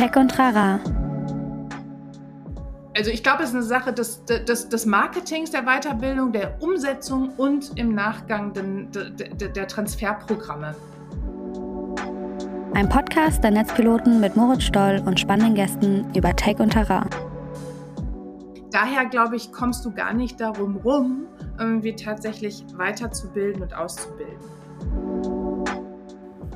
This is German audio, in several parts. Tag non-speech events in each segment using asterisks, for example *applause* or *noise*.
Tech und Trara. Also ich glaube, es ist eine Sache des, des, des Marketings, der Weiterbildung, der Umsetzung und im Nachgang den, der, der Transferprogramme. Ein Podcast der Netzpiloten mit Moritz Stoll und spannenden Gästen über Tech und Terrain. Daher glaube ich, kommst du gar nicht darum rum, irgendwie tatsächlich weiterzubilden und auszubilden.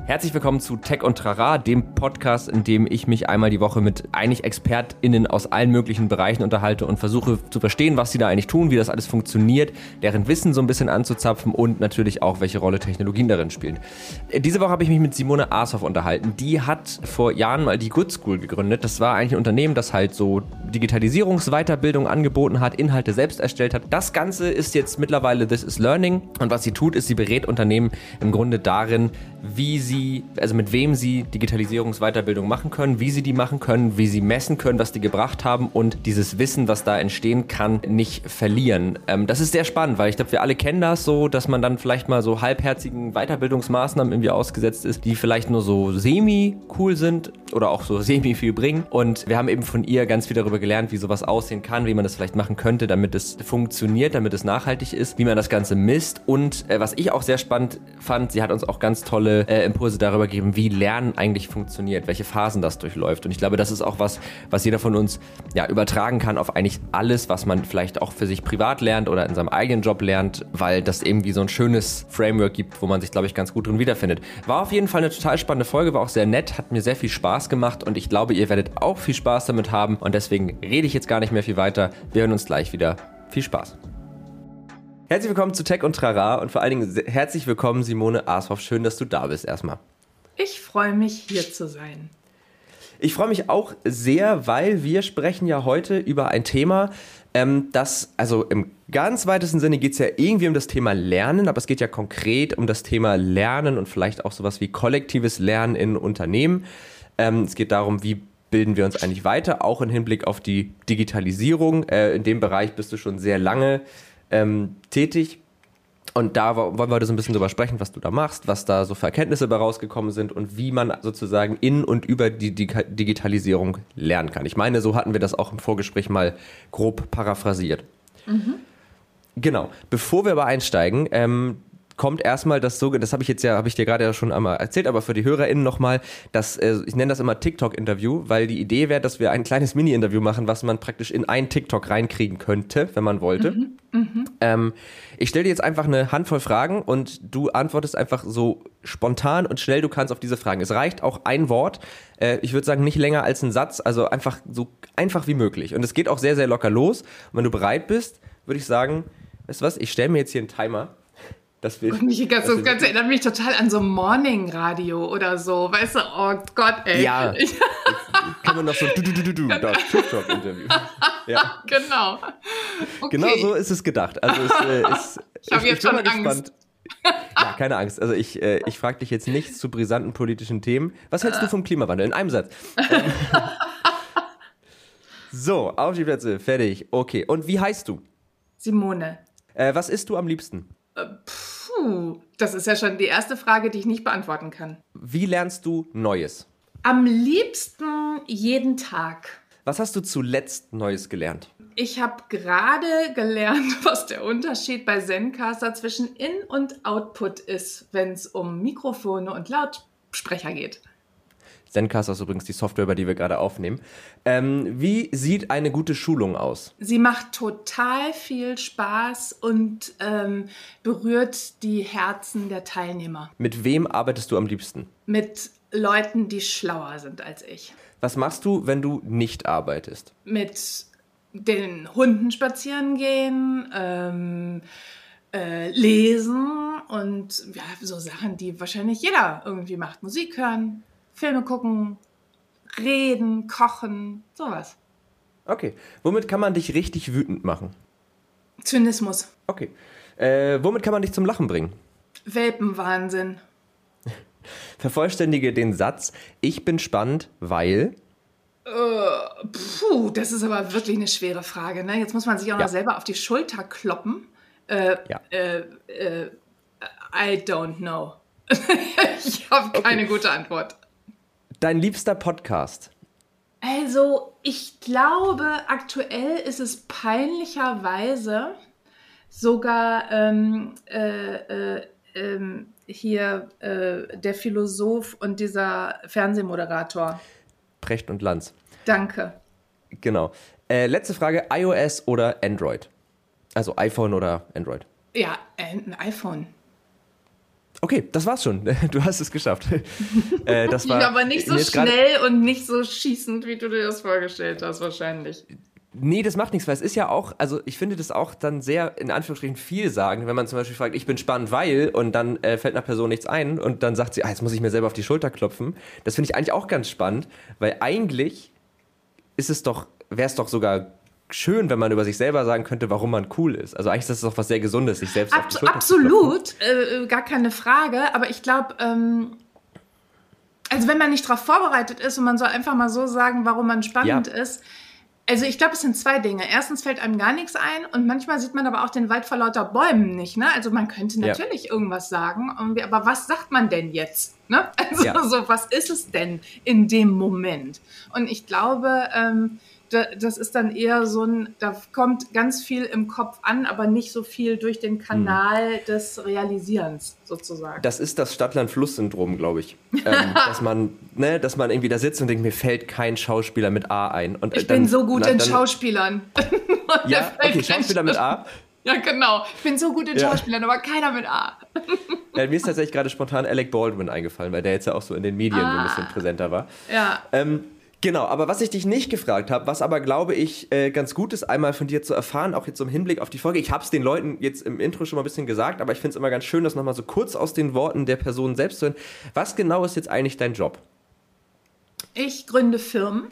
Herzlich willkommen zu Tech und Trara, dem Podcast, in dem ich mich einmal die Woche mit eigentlich ExpertInnen aus allen möglichen Bereichen unterhalte und versuche zu verstehen, was sie da eigentlich tun, wie das alles funktioniert, deren Wissen so ein bisschen anzuzapfen und natürlich auch, welche Rolle Technologien darin spielen. Diese Woche habe ich mich mit Simone Asoff unterhalten. Die hat vor Jahren mal die Good School gegründet. Das war eigentlich ein Unternehmen, das halt so Digitalisierungsweiterbildung angeboten hat, Inhalte selbst erstellt hat. Das Ganze ist jetzt mittlerweile This is Learning und was sie tut, ist, sie berät Unternehmen im Grunde darin, wie sie sie, also mit wem sie Digitalisierungsweiterbildung machen können, wie sie die machen können, wie sie messen können, was die gebracht haben und dieses Wissen, was da entstehen kann, nicht verlieren. Ähm, das ist sehr spannend, weil ich glaube, wir alle kennen das so, dass man dann vielleicht mal so halbherzigen Weiterbildungsmaßnahmen irgendwie ausgesetzt ist, die vielleicht nur so semi cool sind oder auch so *laughs* semi viel bringen. Und wir haben eben von ihr ganz viel darüber gelernt, wie sowas aussehen kann, wie man das vielleicht machen könnte, damit es funktioniert, damit es nachhaltig ist, wie man das Ganze misst. Und äh, was ich auch sehr spannend fand, sie hat uns auch ganz tolle äh, Impulse Impulse darüber geben, wie Lernen eigentlich funktioniert, welche Phasen das durchläuft. Und ich glaube, das ist auch was, was jeder von uns ja, übertragen kann auf eigentlich alles, was man vielleicht auch für sich privat lernt oder in seinem eigenen Job lernt, weil das irgendwie so ein schönes Framework gibt, wo man sich, glaube ich, ganz gut drin wiederfindet. War auf jeden Fall eine total spannende Folge, war auch sehr nett, hat mir sehr viel Spaß gemacht und ich glaube, ihr werdet auch viel Spaß damit haben. Und deswegen rede ich jetzt gar nicht mehr viel weiter. Wir hören uns gleich wieder. Viel Spaß. Herzlich willkommen zu Tech und Trara und vor allen Dingen herzlich willkommen Simone Ashoff. Schön, dass du da bist erstmal. Ich freue mich, hier zu sein. Ich freue mich auch sehr, weil wir sprechen ja heute über ein Thema, ähm, das, also im ganz weitesten Sinne geht es ja irgendwie um das Thema Lernen, aber es geht ja konkret um das Thema Lernen und vielleicht auch sowas wie kollektives Lernen in Unternehmen. Ähm, es geht darum, wie bilden wir uns eigentlich weiter, auch im Hinblick auf die Digitalisierung. Äh, in dem Bereich bist du schon sehr lange ähm, tätig. Und da wollen wir heute so ein bisschen drüber sprechen, was du da machst, was da so für Erkenntnisse bei rausgekommen sind und wie man sozusagen in und über die Digitalisierung lernen kann. Ich meine, so hatten wir das auch im Vorgespräch mal grob paraphrasiert. Mhm. Genau. Bevor wir aber einsteigen, ähm, kommt erstmal das so, das habe ich jetzt ja, habe ich dir gerade ja schon einmal erzählt, aber für die HörerInnen nochmal, dass, äh, ich nenne das immer TikTok-Interview, weil die Idee wäre, dass wir ein kleines Mini-Interview machen, was man praktisch in ein TikTok reinkriegen könnte, wenn man wollte. Mhm, mh. ähm, ich stelle dir jetzt einfach eine Handvoll Fragen und du antwortest einfach so spontan und schnell du kannst auf diese Fragen. Es reicht auch ein Wort, äh, ich würde sagen nicht länger als ein Satz, also einfach so einfach wie möglich. Und es geht auch sehr, sehr locker los. Und wenn du bereit bist, würde ich sagen, weißt du was, ich stelle mir jetzt hier einen Timer das, will, mich, das, das Ganze erinnert mich total an so Morning Radio oder so. Weißt du, oh Gott, ey. Ja. *laughs* kann man noch so du du du du du das TikTok Interview. Ja. *laughs* Genau. Okay. Genau so ist es gedacht. Also es, äh, ist, *laughs* ich habe jetzt schon Angst. Gespannt. Ja, keine Angst. Also ich, äh, ich frage dich jetzt nichts zu brisanten politischen Themen. Was hältst du vom Klimawandel? In einem Satz. so, auf die Plätze, fertig. Okay. Und wie heißt du? Simone. Äh, was isst du am liebsten? Äh, das ist ja schon die erste Frage, die ich nicht beantworten kann. Wie lernst du Neues? Am liebsten jeden Tag. Was hast du zuletzt Neues gelernt? Ich habe gerade gelernt, *laughs* was der Unterschied bei Zencaster zwischen In- und Output ist, wenn es um Mikrofone und Lautsprecher geht. Zencaster ist übrigens die Software, über die wir gerade aufnehmen. Ähm, wie sieht eine gute Schulung aus? Sie macht total viel Spaß und ähm, berührt die Herzen der Teilnehmer. Mit wem arbeitest du am liebsten? Mit Leuten, die schlauer sind als ich. Was machst du, wenn du nicht arbeitest? Mit den Hunden spazieren gehen, ähm, äh, lesen und ja, so Sachen, die wahrscheinlich jeder irgendwie macht. Musik hören, Filme gucken, reden, kochen, sowas. Okay. Womit kann man dich richtig wütend machen? Zynismus. Okay. Äh, womit kann man dich zum Lachen bringen? Welpenwahnsinn. Vervollständige den Satz, ich bin spannend, weil. Uh, puh, das ist aber wirklich eine schwere Frage. Ne? Jetzt muss man sich auch ja. noch selber auf die Schulter kloppen. Äh, ja. Äh, äh I don't know. *laughs* ich habe keine okay. gute Antwort. Dein liebster Podcast? Also, ich glaube, aktuell ist es peinlicherweise sogar ähm, äh, äh, ähm, hier äh, der Philosoph und dieser Fernsehmoderator. Precht und Lanz. Danke. Genau. Äh, letzte Frage: iOS oder Android? Also iPhone oder Android? Ja, ein iPhone. Okay, das war's schon. *laughs* Du hast es geschafft. *laughs* äh, das war, aber nicht so schnell und nicht so schießend, wie du dir das vorgestellt hast, wahrscheinlich. Nee, das macht nichts, weil es ist ja auch, also ich finde das auch dann sehr, in Anführungsstrichen, viel sagen, wenn man zum Beispiel fragt, ich bin spannend, weil, und dann äh, fällt einer Person nichts ein und dann sagt sie, ah, jetzt muss ich mir selber auf die Schulter klopfen. Das finde ich eigentlich auch ganz spannend, weil eigentlich ist es doch, wäre es doch sogar schön, wenn man über sich selber sagen könnte, warum man cool ist. Also eigentlich ist das doch was sehr Gesundes, sich selbst Ab auf die Absolut, zu äh, gar keine Frage. Aber ich glaube, ähm, also wenn man nicht darauf vorbereitet ist und man soll einfach mal so sagen, warum man spannend ja. ist, also ich glaube, es sind zwei Dinge. Erstens fällt einem gar nichts ein und manchmal sieht man aber auch den Wald vor lauter Bäumen nicht. Ne? Also man könnte natürlich ja. irgendwas sagen, aber was sagt man denn jetzt? Ne? *laughs* Also ja. so, was ist es denn in dem Moment? Und ich glaube, ähm, das ist dann eher so ein, da kommt ganz viel im Kopf an, aber nicht so viel durch den Kanal hm. des Realisierens sozusagen. Das ist das Stadtland-Fluss-Syndrom, glaube ich. ähm, *laughs* dass, man, ne, dass man irgendwie da sitzt und denkt, mir fällt kein Schauspieler mit A ein. Und, äh, ich dann, bin so gut na, in dann, Schauspielern. *laughs* ja, okay, Schauspieler mit A. Ja, genau. Ich bin so gut in Schauspielern, ja. aber keiner mit A. ja, mir ist tatsächlich gerade spontan Alec Baldwin eingefallen, weil der jetzt ja auch so in den Medien ah. so ein bisschen präsenter war. Ja. Ähm, Genau, aber was ich dich nicht gefragt habe, was aber glaube ich äh, ganz gut ist, einmal von dir zu erfahren, auch jetzt im Hinblick auf die Folge. Ich habe es den Leuten jetzt im Intro schon mal ein bisschen gesagt, aber ich finde es immer ganz schön, das nochmal so kurz aus den Worten der Person selbst zu hören. Was genau ist jetzt eigentlich dein Job? Ich gründe Firmen.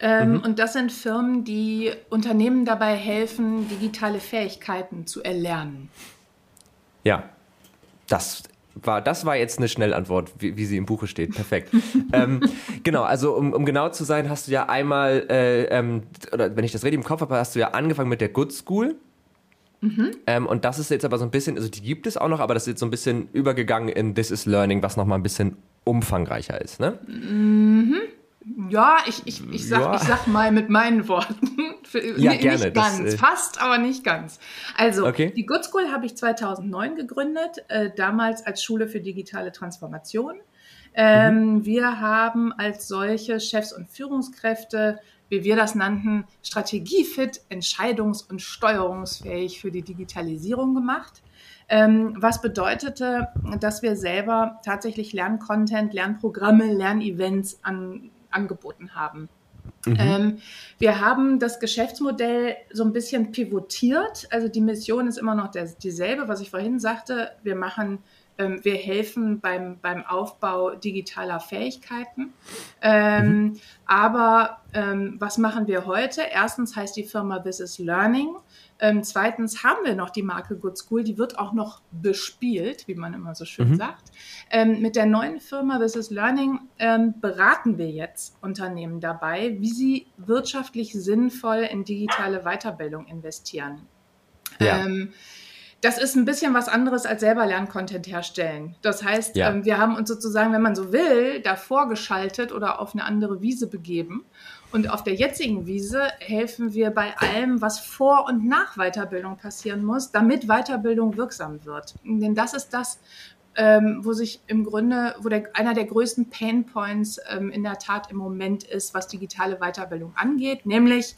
Ähm, mhm. Und das sind Firmen, die Unternehmen dabei helfen, digitale Fähigkeiten zu erlernen. Ja, das war, das war jetzt eine Schnellantwort, wie, wie sie im Buche steht. Perfekt. *laughs* ähm, genau, also um, um genau zu sein, hast du ja einmal, äh, ähm, oder wenn ich das richtig im Kopf habe, hast du ja angefangen mit der Good School. Mhm. Ähm, und das ist jetzt aber so ein bisschen, also die gibt es auch noch, aber das ist jetzt so ein bisschen übergegangen in This is Learning, was nochmal ein bisschen umfangreicher ist, ne? Mhm. Ja, ich, ich, ich, sag, ja. ich sag mal mit meinen Worten. *laughs* ja, gerne. Nicht ganz, das, äh fast, aber nicht ganz. Also, okay. die Good School habe ich 2009 gegründet, äh, damals als Schule für digitale Transformation. Ähm, mhm. Wir haben als solche Chefs und Führungskräfte, wie wir das nannten, strategiefit, entscheidungs- und steuerungsfähig für die Digitalisierung gemacht. Ähm, was bedeutete, dass wir selber tatsächlich Lerncontent, Lernprogramme, Lernevents an angeboten haben. Mhm. Ähm, wir haben das Geschäftsmodell so ein bisschen pivotiert. Also die Mission ist immer noch der, dieselbe, was ich vorhin sagte. Wir machen, ähm, wir helfen beim, beim Aufbau digitaler Fähigkeiten. Ähm, mhm. Aber ähm, was machen wir heute? Erstens heißt die Firma This is Learning. Ähm, zweitens haben wir noch die Marke Good School, die wird auch noch bespielt, wie man immer so schön mhm. sagt. Ähm, mit der neuen Firma This is Learning ähm, beraten wir jetzt Unternehmen dabei, wie sie wirtschaftlich sinnvoll in digitale Weiterbildung investieren. Ja. Das ist ein bisschen was anderes als selber Lerncontent herstellen. Das heißt, ja. ähm, wir haben uns sozusagen, wenn man so will, davor geschaltet oder auf eine andere Wiese begeben und auf der jetzigen Wiese helfen wir bei allem, was vor und nach Weiterbildung passieren muss, damit Weiterbildung wirksam wird. Denn das ist das, ähm, wo sich im Grunde, wo der, einer der größten Pain Points ähm, in der Tat im Moment ist, was digitale Weiterbildung angeht, nämlich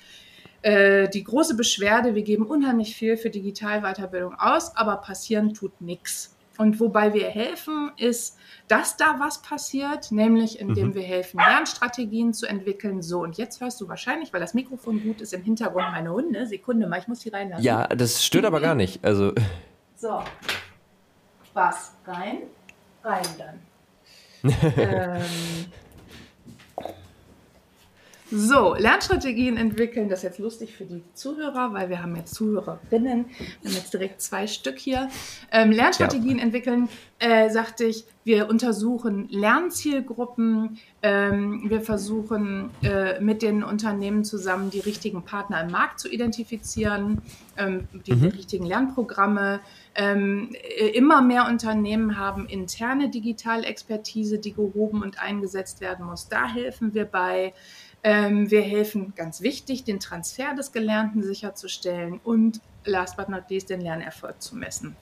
äh, die große Beschwerde, wir geben unheimlich viel für Digital-Weiterbildung aus, aber passieren tut nichts. Und wobei wir helfen, ist, dass da was passiert, nämlich indem mhm. wir helfen, Lernstrategien zu entwickeln. So, und jetzt hörst du wahrscheinlich, weil das Mikrofon gut ist, im Hintergrund meine Hunde. Sekunde mal, ich muss die reinlassen. Ja, das stört aber gar nicht. Also. *laughs* So. Was? Rein? Rein dann. *laughs* ähm, so, Lernstrategien entwickeln, das ist jetzt lustig für die Zuhörer, weil wir haben jetzt Zuhörerinnen, wir haben jetzt direkt zwei Stück hier. Ähm, Lernstrategien ja. entwickeln, äh, sagte ich, Wir untersuchen Lernzielgruppen. Ähm, wir versuchen äh, mit den Unternehmen zusammen die richtigen Partner im Markt zu identifizieren, ähm, die mhm. richtigen Lernprogramme. Ähm, äh, immer mehr Unternehmen haben interne Digitalexpertise, die gehoben und eingesetzt werden muss. Da helfen wir bei. Ähm, wir helfen, ganz wichtig, den Transfer des Gelernten sicherzustellen und last but not least den Lernerfolg zu messen.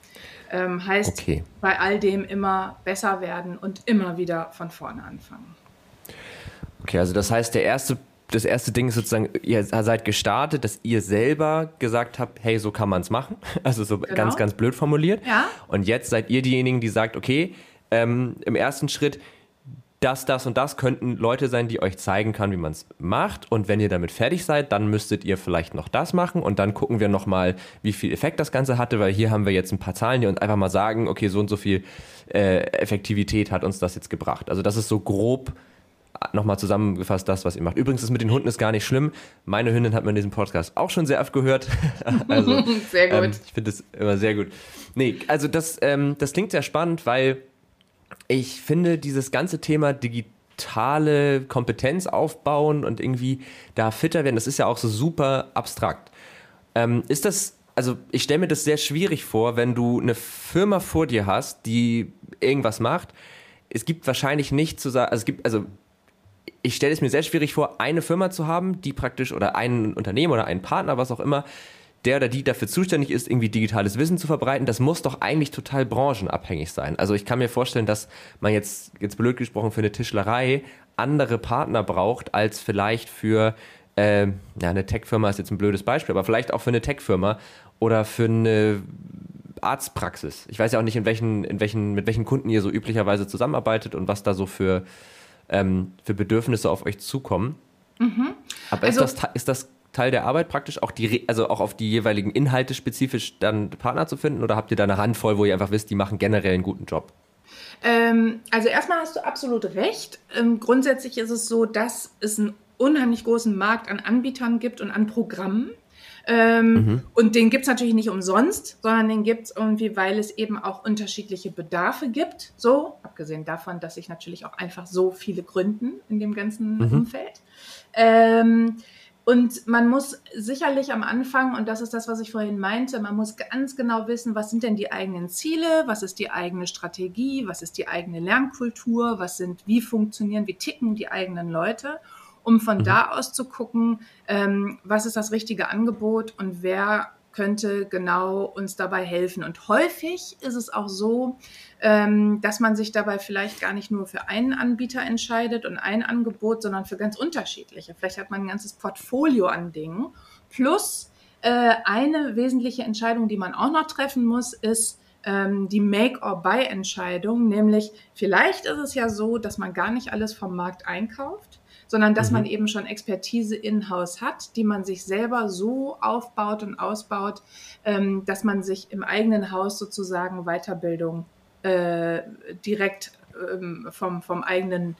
Ähm, heißt, okay. bei all dem immer besser werden und immer wieder von vorne anfangen. Okay, also das heißt, der erste, das erste Ding ist sozusagen, ihr seid gestartet, dass ihr selber gesagt habt, hey, so kann man es machen. *laughs* Also so genau. ganz, ganz blöd formuliert. Ja. Und jetzt seid ihr diejenigen, die sagt, okay, ähm, im ersten Schritt, das, das und das könnten Leute sein, die euch zeigen kann, wie man es macht. Und wenn ihr damit fertig seid, dann müsstet ihr vielleicht noch das machen und dann gucken wir nochmal, wie viel Effekt das Ganze hatte, weil hier haben wir jetzt ein paar Zahlen, die uns einfach mal sagen, okay, so und so viel äh, Effektivität hat uns das jetzt gebracht. Also das ist so grob nochmal zusammengefasst das, was ihr macht. Übrigens, das mit den Hunden ist gar nicht schlimm. Meine Hündin hat man in diesem Podcast auch schon sehr oft gehört. *laughs* also, *laughs* sehr gut. Ähm, ich finde es immer sehr gut. Nee, also das, ähm, das klingt sehr spannend, weil ich finde dieses ganze Thema digitale Kompetenz aufbauen und irgendwie da fitter werden, das ist ja auch so super abstrakt. Ähm, ist das, also ich stelle mir das sehr schwierig vor, wenn du eine Firma vor dir hast, die irgendwas macht. Es gibt wahrscheinlich nicht zu sagen, also es gibt, also ich stelle es mir sehr schwierig vor, eine Firma zu haben, die praktisch oder ein Unternehmen oder einen Partner, was auch immer, der oder die dafür zuständig ist, irgendwie digitales Wissen zu verbreiten, das muss doch eigentlich total branchenabhängig sein. Also ich kann mir vorstellen, dass man jetzt, jetzt blöd gesprochen, für eine Tischlerei andere Partner braucht, als vielleicht für äh, ja, eine Tech-Firma ist jetzt ein blödes Beispiel, aber vielleicht auch für eine Tech-Firma oder für eine Arztpraxis. Ich weiß ja auch nicht, in welchen, in welchen, mit welchen Kunden ihr so üblicherweise zusammenarbeitet und was da so für, ähm, für Bedürfnisse auf euch zukommen. Mhm. Aber also, ist, das, ist das Teil der Arbeit praktisch, auch die, also auch auf die jeweiligen Inhalte spezifisch dann Partner zu finden? Oder habt ihr da eine Handvoll, wo ihr einfach wisst, die machen generell einen guten Job? Ähm, also erstmal hast du absolut recht. Ähm, grundsätzlich ist es so, dass es einen unheimlich großen Markt an Anbietern gibt und an Programmen. Ähm, mhm. Und den gibt es natürlich nicht umsonst, sondern den gibt es irgendwie, weil es eben auch unterschiedliche Bedarfe gibt. So, abgesehen davon, dass sich natürlich auch einfach so viele gründen in dem ganzen mhm. Umfeld. Ähm, und man muss sicherlich am Anfang, und das ist das, was ich vorhin meinte, man muss ganz genau wissen, was sind denn die eigenen Ziele, was ist die eigene Strategie, was ist die eigene Lernkultur, was sind, wie funktionieren, wie ticken die eigenen Leute, um von mhm. da aus zu gucken, ähm, was ist das richtige Angebot und wer könnte genau uns dabei helfen. Und häufig ist es auch so, ähm, dass man sich dabei vielleicht gar nicht nur für einen Anbieter entscheidet und ein Angebot, sondern für ganz unterschiedliche. Vielleicht hat man ein ganzes Portfolio an Dingen. Plus äh, eine wesentliche Entscheidung, die man auch noch treffen muss, ist, ähm, die Make-or-Buy-Entscheidung, nämlich vielleicht ist es ja so, dass man gar nicht alles vom Markt einkauft, sondern dass mhm. man eben schon Expertise in-house hat, die man sich selber so aufbaut und ausbaut, ähm, dass man sich im eigenen Haus sozusagen Weiterbildung äh, direkt ähm, vom, vom eigenen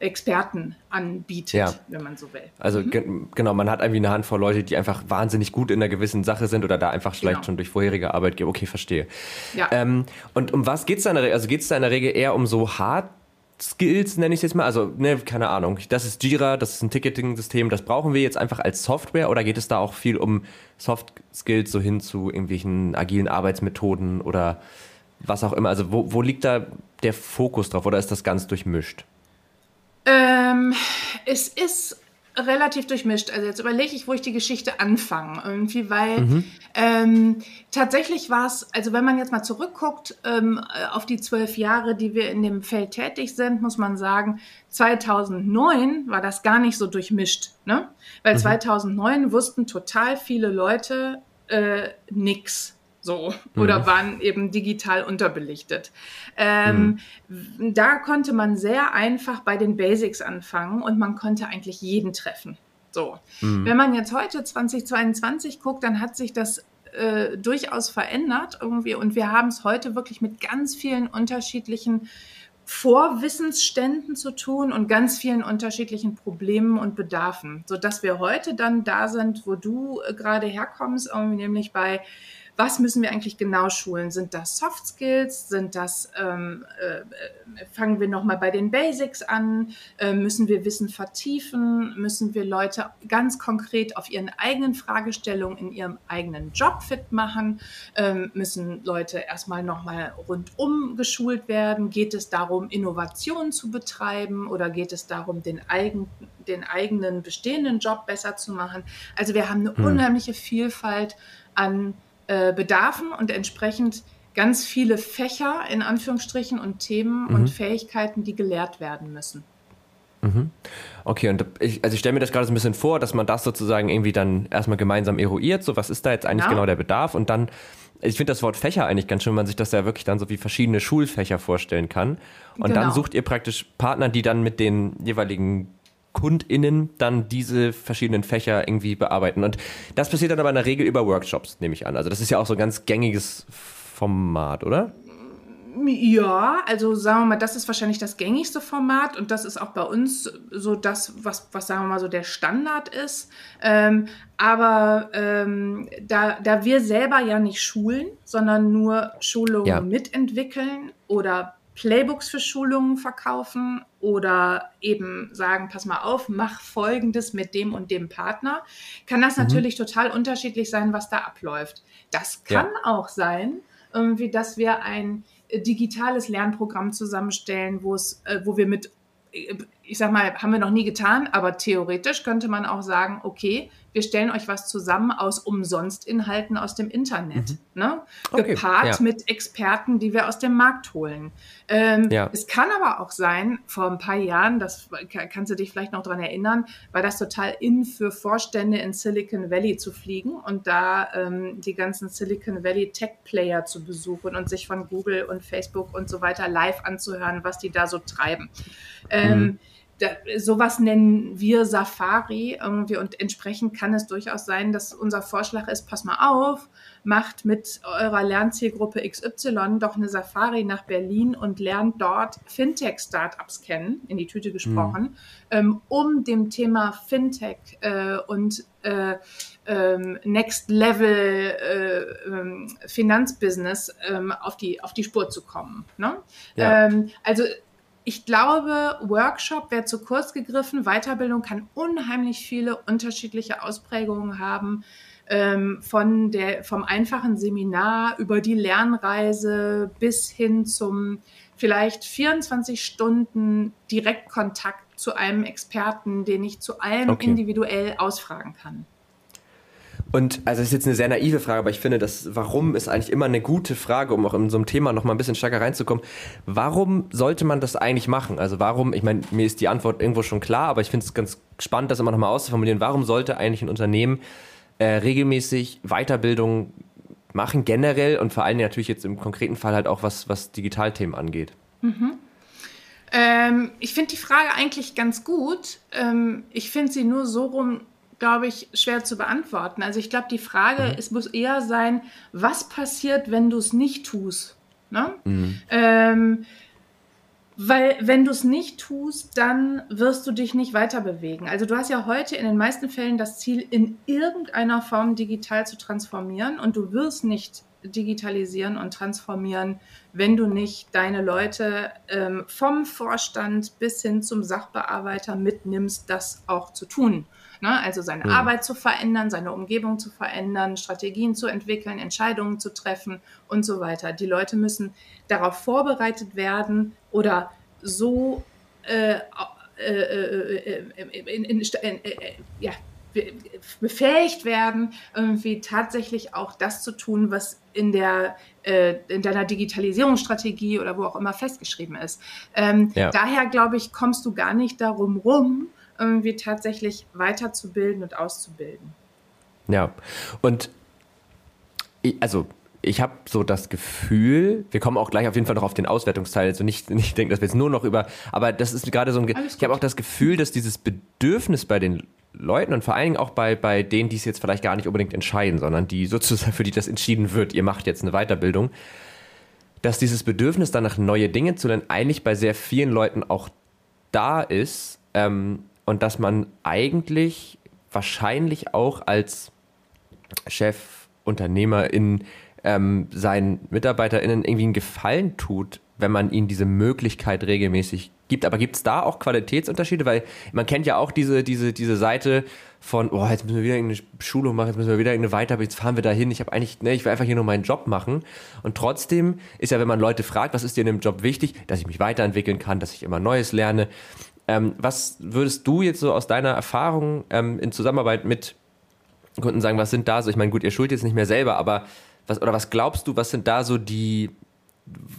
Experten anbietet, ja. wenn man so will. Also mhm. ge genau, man hat irgendwie eine Handvoll Leute, die einfach wahnsinnig gut in einer gewissen Sache sind oder da einfach vielleicht genau. schon durch vorherige Arbeit gehen. Okay, verstehe. Ja. Ähm, und um was geht es da in der Regel? Also geht es da in der Regel eher um so hart Skills, nenne ich es jetzt mal. Also, ne, keine Ahnung. Das ist Jira, das ist ein Ticketing-System, das brauchen wir jetzt einfach als Software oder geht es da auch viel um Soft Skills so hin zu irgendwelchen agilen Arbeitsmethoden oder was auch immer? Also, wo, wo liegt da der Fokus drauf oder ist das ganz durchmischt? Ähm, es ist relativ durchmischt. Also jetzt überlege ich, wo ich die Geschichte anfange. Irgendwie, weil mhm. ähm, tatsächlich war es, also wenn man jetzt mal zurückguckt ähm, auf die zwölf Jahre, die wir in dem Feld tätig sind, muss man sagen, 2009 war das gar nicht so durchmischt. Ne? Weil mhm. 2009 wussten total viele Leute äh, nix so oder mhm. waren eben digital unterbelichtet. Ähm, mhm. Da konnte man sehr einfach bei den Basics anfangen und man konnte eigentlich jeden treffen. So, mhm. wenn man jetzt heute 2022 guckt, dann hat sich das äh, durchaus verändert irgendwie und wir haben es heute wirklich mit ganz vielen unterschiedlichen Vorwissensständen zu tun und ganz vielen unterschiedlichen Problemen und Bedarfen, sodass wir heute dann da sind, wo du äh, gerade herkommst, irgendwie nämlich bei was müssen wir eigentlich genau schulen? Sind das Soft Skills? Sind das, ähm, äh, fangen wir nochmal bei den Basics an? Äh, müssen wir Wissen vertiefen? Müssen wir Leute ganz konkret auf ihren eigenen Fragestellungen in ihrem eigenen Job fit machen? Ähm, müssen Leute erstmal nochmal rundum geschult werden? Geht es darum, Innovationen zu betreiben oder geht es darum, den, eigen, den eigenen bestehenden Job besser zu machen? Also wir haben eine hm. unheimliche Vielfalt an äh, Bedarfen und entsprechend ganz viele Fächer in Anführungsstrichen und Themen mhm. und Fähigkeiten, die gelehrt werden müssen. Mhm. Okay, und ich, also ich stelle mir das gerade so ein bisschen vor, dass man das sozusagen irgendwie dann erstmal gemeinsam eruiert, so was ist da jetzt eigentlich genau, genau der Bedarf und dann, ich finde das Wort Fächer eigentlich ganz schön, wenn man sich das ja wirklich dann so wie verschiedene Schulfächer vorstellen kann. Und genau. dann sucht ihr praktisch Partner, die dann mit den jeweiligen KundInnen dann diese verschiedenen Fächer irgendwie bearbeiten. Und das passiert dann aber in der Regel über Workshops, nehme ich an. Also das ist ja auch so ein ganz gängiges Format, oder? Ja, also sagen wir mal, das ist wahrscheinlich das gängigste Format und das ist auch bei uns so das, was, was sagen wir mal so der Standard ist. Ähm, aber ähm, da, da wir selber ja nicht schulen, sondern nur Schulungen ja. mitentwickeln oder Playbooks für Schulungen verkaufen oder eben sagen, pass mal auf, mach Folgendes mit dem und dem Partner, kann das mhm. natürlich total unterschiedlich sein, was da abläuft. Das kann ja. auch sein, irgendwie, dass wir ein digitales Lernprogramm zusammenstellen, wo es, äh, wo wir mit ich sag mal, haben wir noch nie getan, aber theoretisch könnte man auch sagen, okay, wir stellen euch was zusammen aus Umsonstinhalten aus dem Internet, mhm. ne? Okay, gepaart ja. mit Experten, die wir aus dem Markt holen. Ähm, ja. Es kann aber auch sein, vor ein paar Jahren, das kannst du dich vielleicht noch dran erinnern, war das total in für Vorstände in Silicon Valley zu fliegen und da ähm, die ganzen Silicon Valley Tech Player zu besuchen und sich von Google und Facebook und so weiter live anzuhören, was die da so treiben. Ähm, mhm da, sowas nennen wir Safari irgendwie und entsprechend kann es durchaus sein, dass unser Vorschlag ist, pass mal auf, macht mit eurer Lernzielgruppe XY doch eine Safari nach Berlin und lernt dort Fintech-Startups kennen, in die Tüte gesprochen, mhm. ähm, um dem Thema Fintech äh, und äh, ähm, Next Level äh, ähm, Finanzbusiness ähm, auf, die, auf die Spur zu kommen. Ne? Ja. Ähm, also ich glaube, Workshop wäre zu kurz gegriffen. Weiterbildung kann unheimlich viele unterschiedliche Ausprägungen haben. Ähm, von der, vom einfachen Seminar über die Lernreise bis hin zum vielleicht 24 Stunden Direktkontakt zu einem Experten, den ich zu allem okay. individuell ausfragen kann. Und also das ist jetzt eine sehr naive Frage, aber ich finde, das Warum ist eigentlich immer eine gute Frage, um auch in so einem Thema noch mal ein bisschen stärker reinzukommen. Warum sollte man das eigentlich machen? Also warum, ich meine, mir ist die Antwort irgendwo schon klar, aber ich finde es ganz spannend, das immer noch mal auszuformulieren. Warum sollte eigentlich ein Unternehmen äh, regelmäßig Weiterbildung machen, generell und vor allem natürlich jetzt im konkreten Fall halt auch was, was Digitalthemen angeht? Mhm. Ähm, ich finde die Frage eigentlich ganz gut. Ähm, ich finde sie nur so rum glaube ich, schwer zu beantworten. Also ich glaube, die Frage, mhm. es muss eher sein, was passiert, wenn du es nicht tust? Ne? Mhm. Ähm, weil wenn du es nicht tust, dann wirst du dich nicht weiter bewegen. Also du hast ja heute in den meisten Fällen das Ziel, in irgendeiner Form digital zu transformieren und du wirst nicht digitalisieren und transformieren, wenn du nicht deine Leute ähm, vom Vorstand bis hin zum Sachbearbeiter mitnimmst, das auch zu tun. Ne? Also seine mhm. Arbeit zu verändern, seine Umgebung zu verändern, Strategien zu entwickeln, Entscheidungen zu treffen und so weiter. Die Leute müssen darauf vorbereitet werden oder so äh, äh, in, in, in, ja, befähigt werden, irgendwie tatsächlich auch das zu tun, was in der in deiner Digitalisierungsstrategie oder wo auch immer festgeschrieben ist. Ähm, ja. Daher glaube ich, kommst du gar nicht darum rum, irgendwie tatsächlich weiterzubilden und auszubilden. Ja, und ich, also ich habe so das Gefühl, wir kommen auch gleich auf jeden Fall noch auf den Auswertungsteil, also nicht, *laughs* nicht denken, dass wir jetzt nur noch über, aber das ist gerade so ein, ich habe auch das Gefühl, dass dieses Bedürfnis bei den Leuten und vor allen Dingen auch bei, bei denen, die es jetzt vielleicht gar nicht unbedingt entscheiden, sondern die sozusagen, für die das entschieden wird, ihr macht jetzt eine Weiterbildung, dass dieses Bedürfnis danach neue Dinge zu lernen eigentlich bei sehr vielen Leuten auch da ist, ähm, und dass man eigentlich wahrscheinlich auch als Chef, Unternehmerin ähm, seinen MitarbeiterInnen irgendwie einen Gefallen tut, wenn man ihnen diese Möglichkeit regelmäßig gibt. Aber gibt es da auch Qualitätsunterschiede? Weil man kennt ja auch diese, diese, diese Seite von, oh, jetzt müssen wir wieder irgendeine Schulung machen, jetzt müssen wir wieder irgendeine Weiterbildung, jetzt fahren wir da hin. Ich habe eigentlich, ne, ich will einfach hier nur meinen Job machen. Und trotzdem ist ja, wenn man Leute fragt, was ist dir in dem Job wichtig, dass ich mich weiterentwickeln kann, dass ich immer Neues lerne. Ähm, was würdest du jetzt so aus deiner Erfahrung ähm, in Zusammenarbeit mit Kunden sagen, was sind da so, ich meine, gut, ihr schult jetzt nicht mehr selber, aber was, oder was glaubst du, was sind da so die,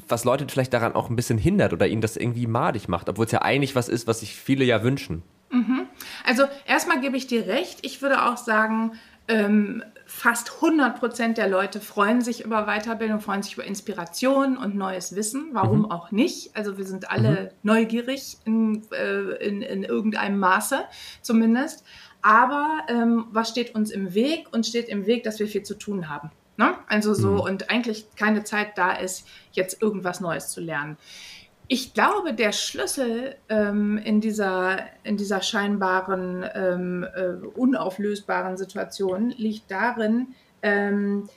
was Leute vielleicht daran auch ein bisschen hindert oder ihnen das irgendwie madig macht, obwohl es ja eigentlich was ist, was sich viele ja wünschen. Mhm. Also erstmal gebe ich dir recht. Ich würde auch sagen, ähm, fast 100 Prozent der Leute freuen sich über Weiterbildung, freuen sich über Inspiration und neues Wissen. Warum mhm. auch nicht? Also wir sind alle mhm. neugierig in, äh, in, in irgendeinem Maße zumindest. Aber ähm, was steht uns im Weg? Und steht im Weg, dass wir viel zu tun haben. Ne? Also so mhm. und eigentlich keine Zeit da ist, jetzt irgendwas Neues zu lernen. Ich glaube, der Schlüssel ähm, in, dieser, in dieser scheinbaren, ähm, äh, unauflösbaren Situation liegt darin, ähm,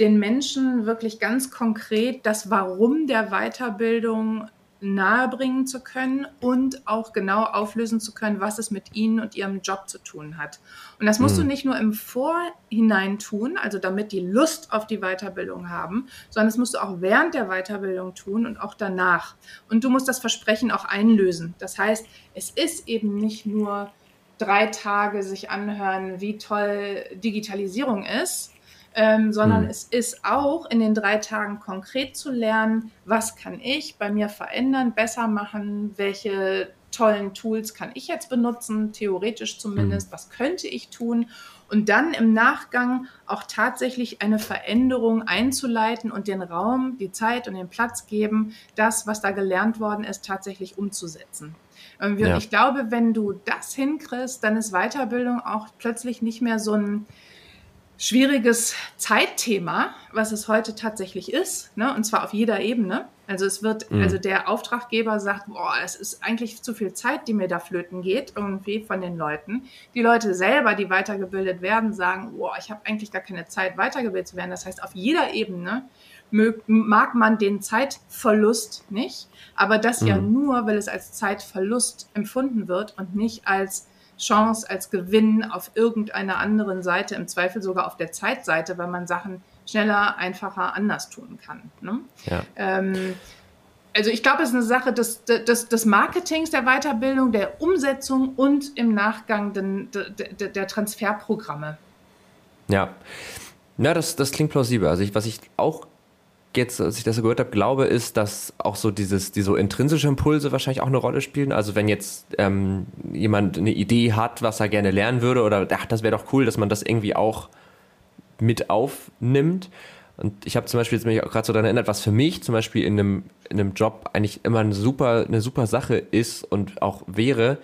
den Menschen wirklich ganz konkret das Warum der Weiterbildung nahebringen zu können und auch genau auflösen zu können, was es mit ihnen und ihrem Job zu tun hat. Und das musst mhm. du nicht nur im Vorhinein tun, also damit die Lust auf die Weiterbildung haben, sondern das musst du auch während der Weiterbildung tun und auch danach. Und du musst das Versprechen auch einlösen. Das heißt, es ist eben nicht nur drei Tage sich anhören, wie toll Digitalisierung ist, ähm, sondern mhm. es ist auch in den drei Tagen konkret zu lernen, was kann ich bei mir verändern, besser machen, welche tollen Tools kann ich jetzt benutzen, theoretisch zumindest, mhm. was könnte ich tun und dann im Nachgang auch tatsächlich eine Veränderung einzuleiten und den Raum, die Zeit und den Platz geben, das, was da gelernt worden ist, tatsächlich umzusetzen. Und ja. ich glaube, wenn du das hinkriegst, dann ist Weiterbildung auch plötzlich nicht mehr so ein schwieriges Zeitthema, was es heute tatsächlich ist, ne? und zwar auf jeder Ebene. Also es wird, mhm. also der Auftraggeber sagt, boah, es ist eigentlich zu viel Zeit, die mir da flöten geht, irgendwie von den Leuten. Die Leute selber, die weitergebildet werden, sagen, boah, ich habe eigentlich gar keine Zeit, weitergebildet zu werden. Das heißt, auf jeder Ebene mag man den Zeitverlust nicht, aber das mhm. ja nur, weil es als Zeitverlust empfunden wird und nicht als Chance als Gewinn auf irgendeiner anderen Seite, im Zweifel sogar auf der Zeitseite, weil man Sachen schneller, einfacher, anders tun kann. Ne? Ja. Ähm, also ich glaube, es ist eine Sache des, des, des, Marketings, der Weiterbildung, der Umsetzung und im Nachgang den, der, der Transferprogramme. Ja, ja das, das klingt plausibel. Also ich, was ich auch jetzt, als ich das so gehört habe, glaube, ist, dass auch so dieses, diese intrinsische Impulse wahrscheinlich auch eine Rolle spielen. Also wenn jetzt ähm, jemand eine Idee hat, was er gerne lernen würde, oder ach, das wäre doch cool, dass man das irgendwie auch mit aufnimmt. Und ich habe zum Beispiel jetzt mich auch gerade so daran erinnert, was für mich zum Beispiel in einem, in einem Job eigentlich immer eine super, eine super Sache ist und auch wäre,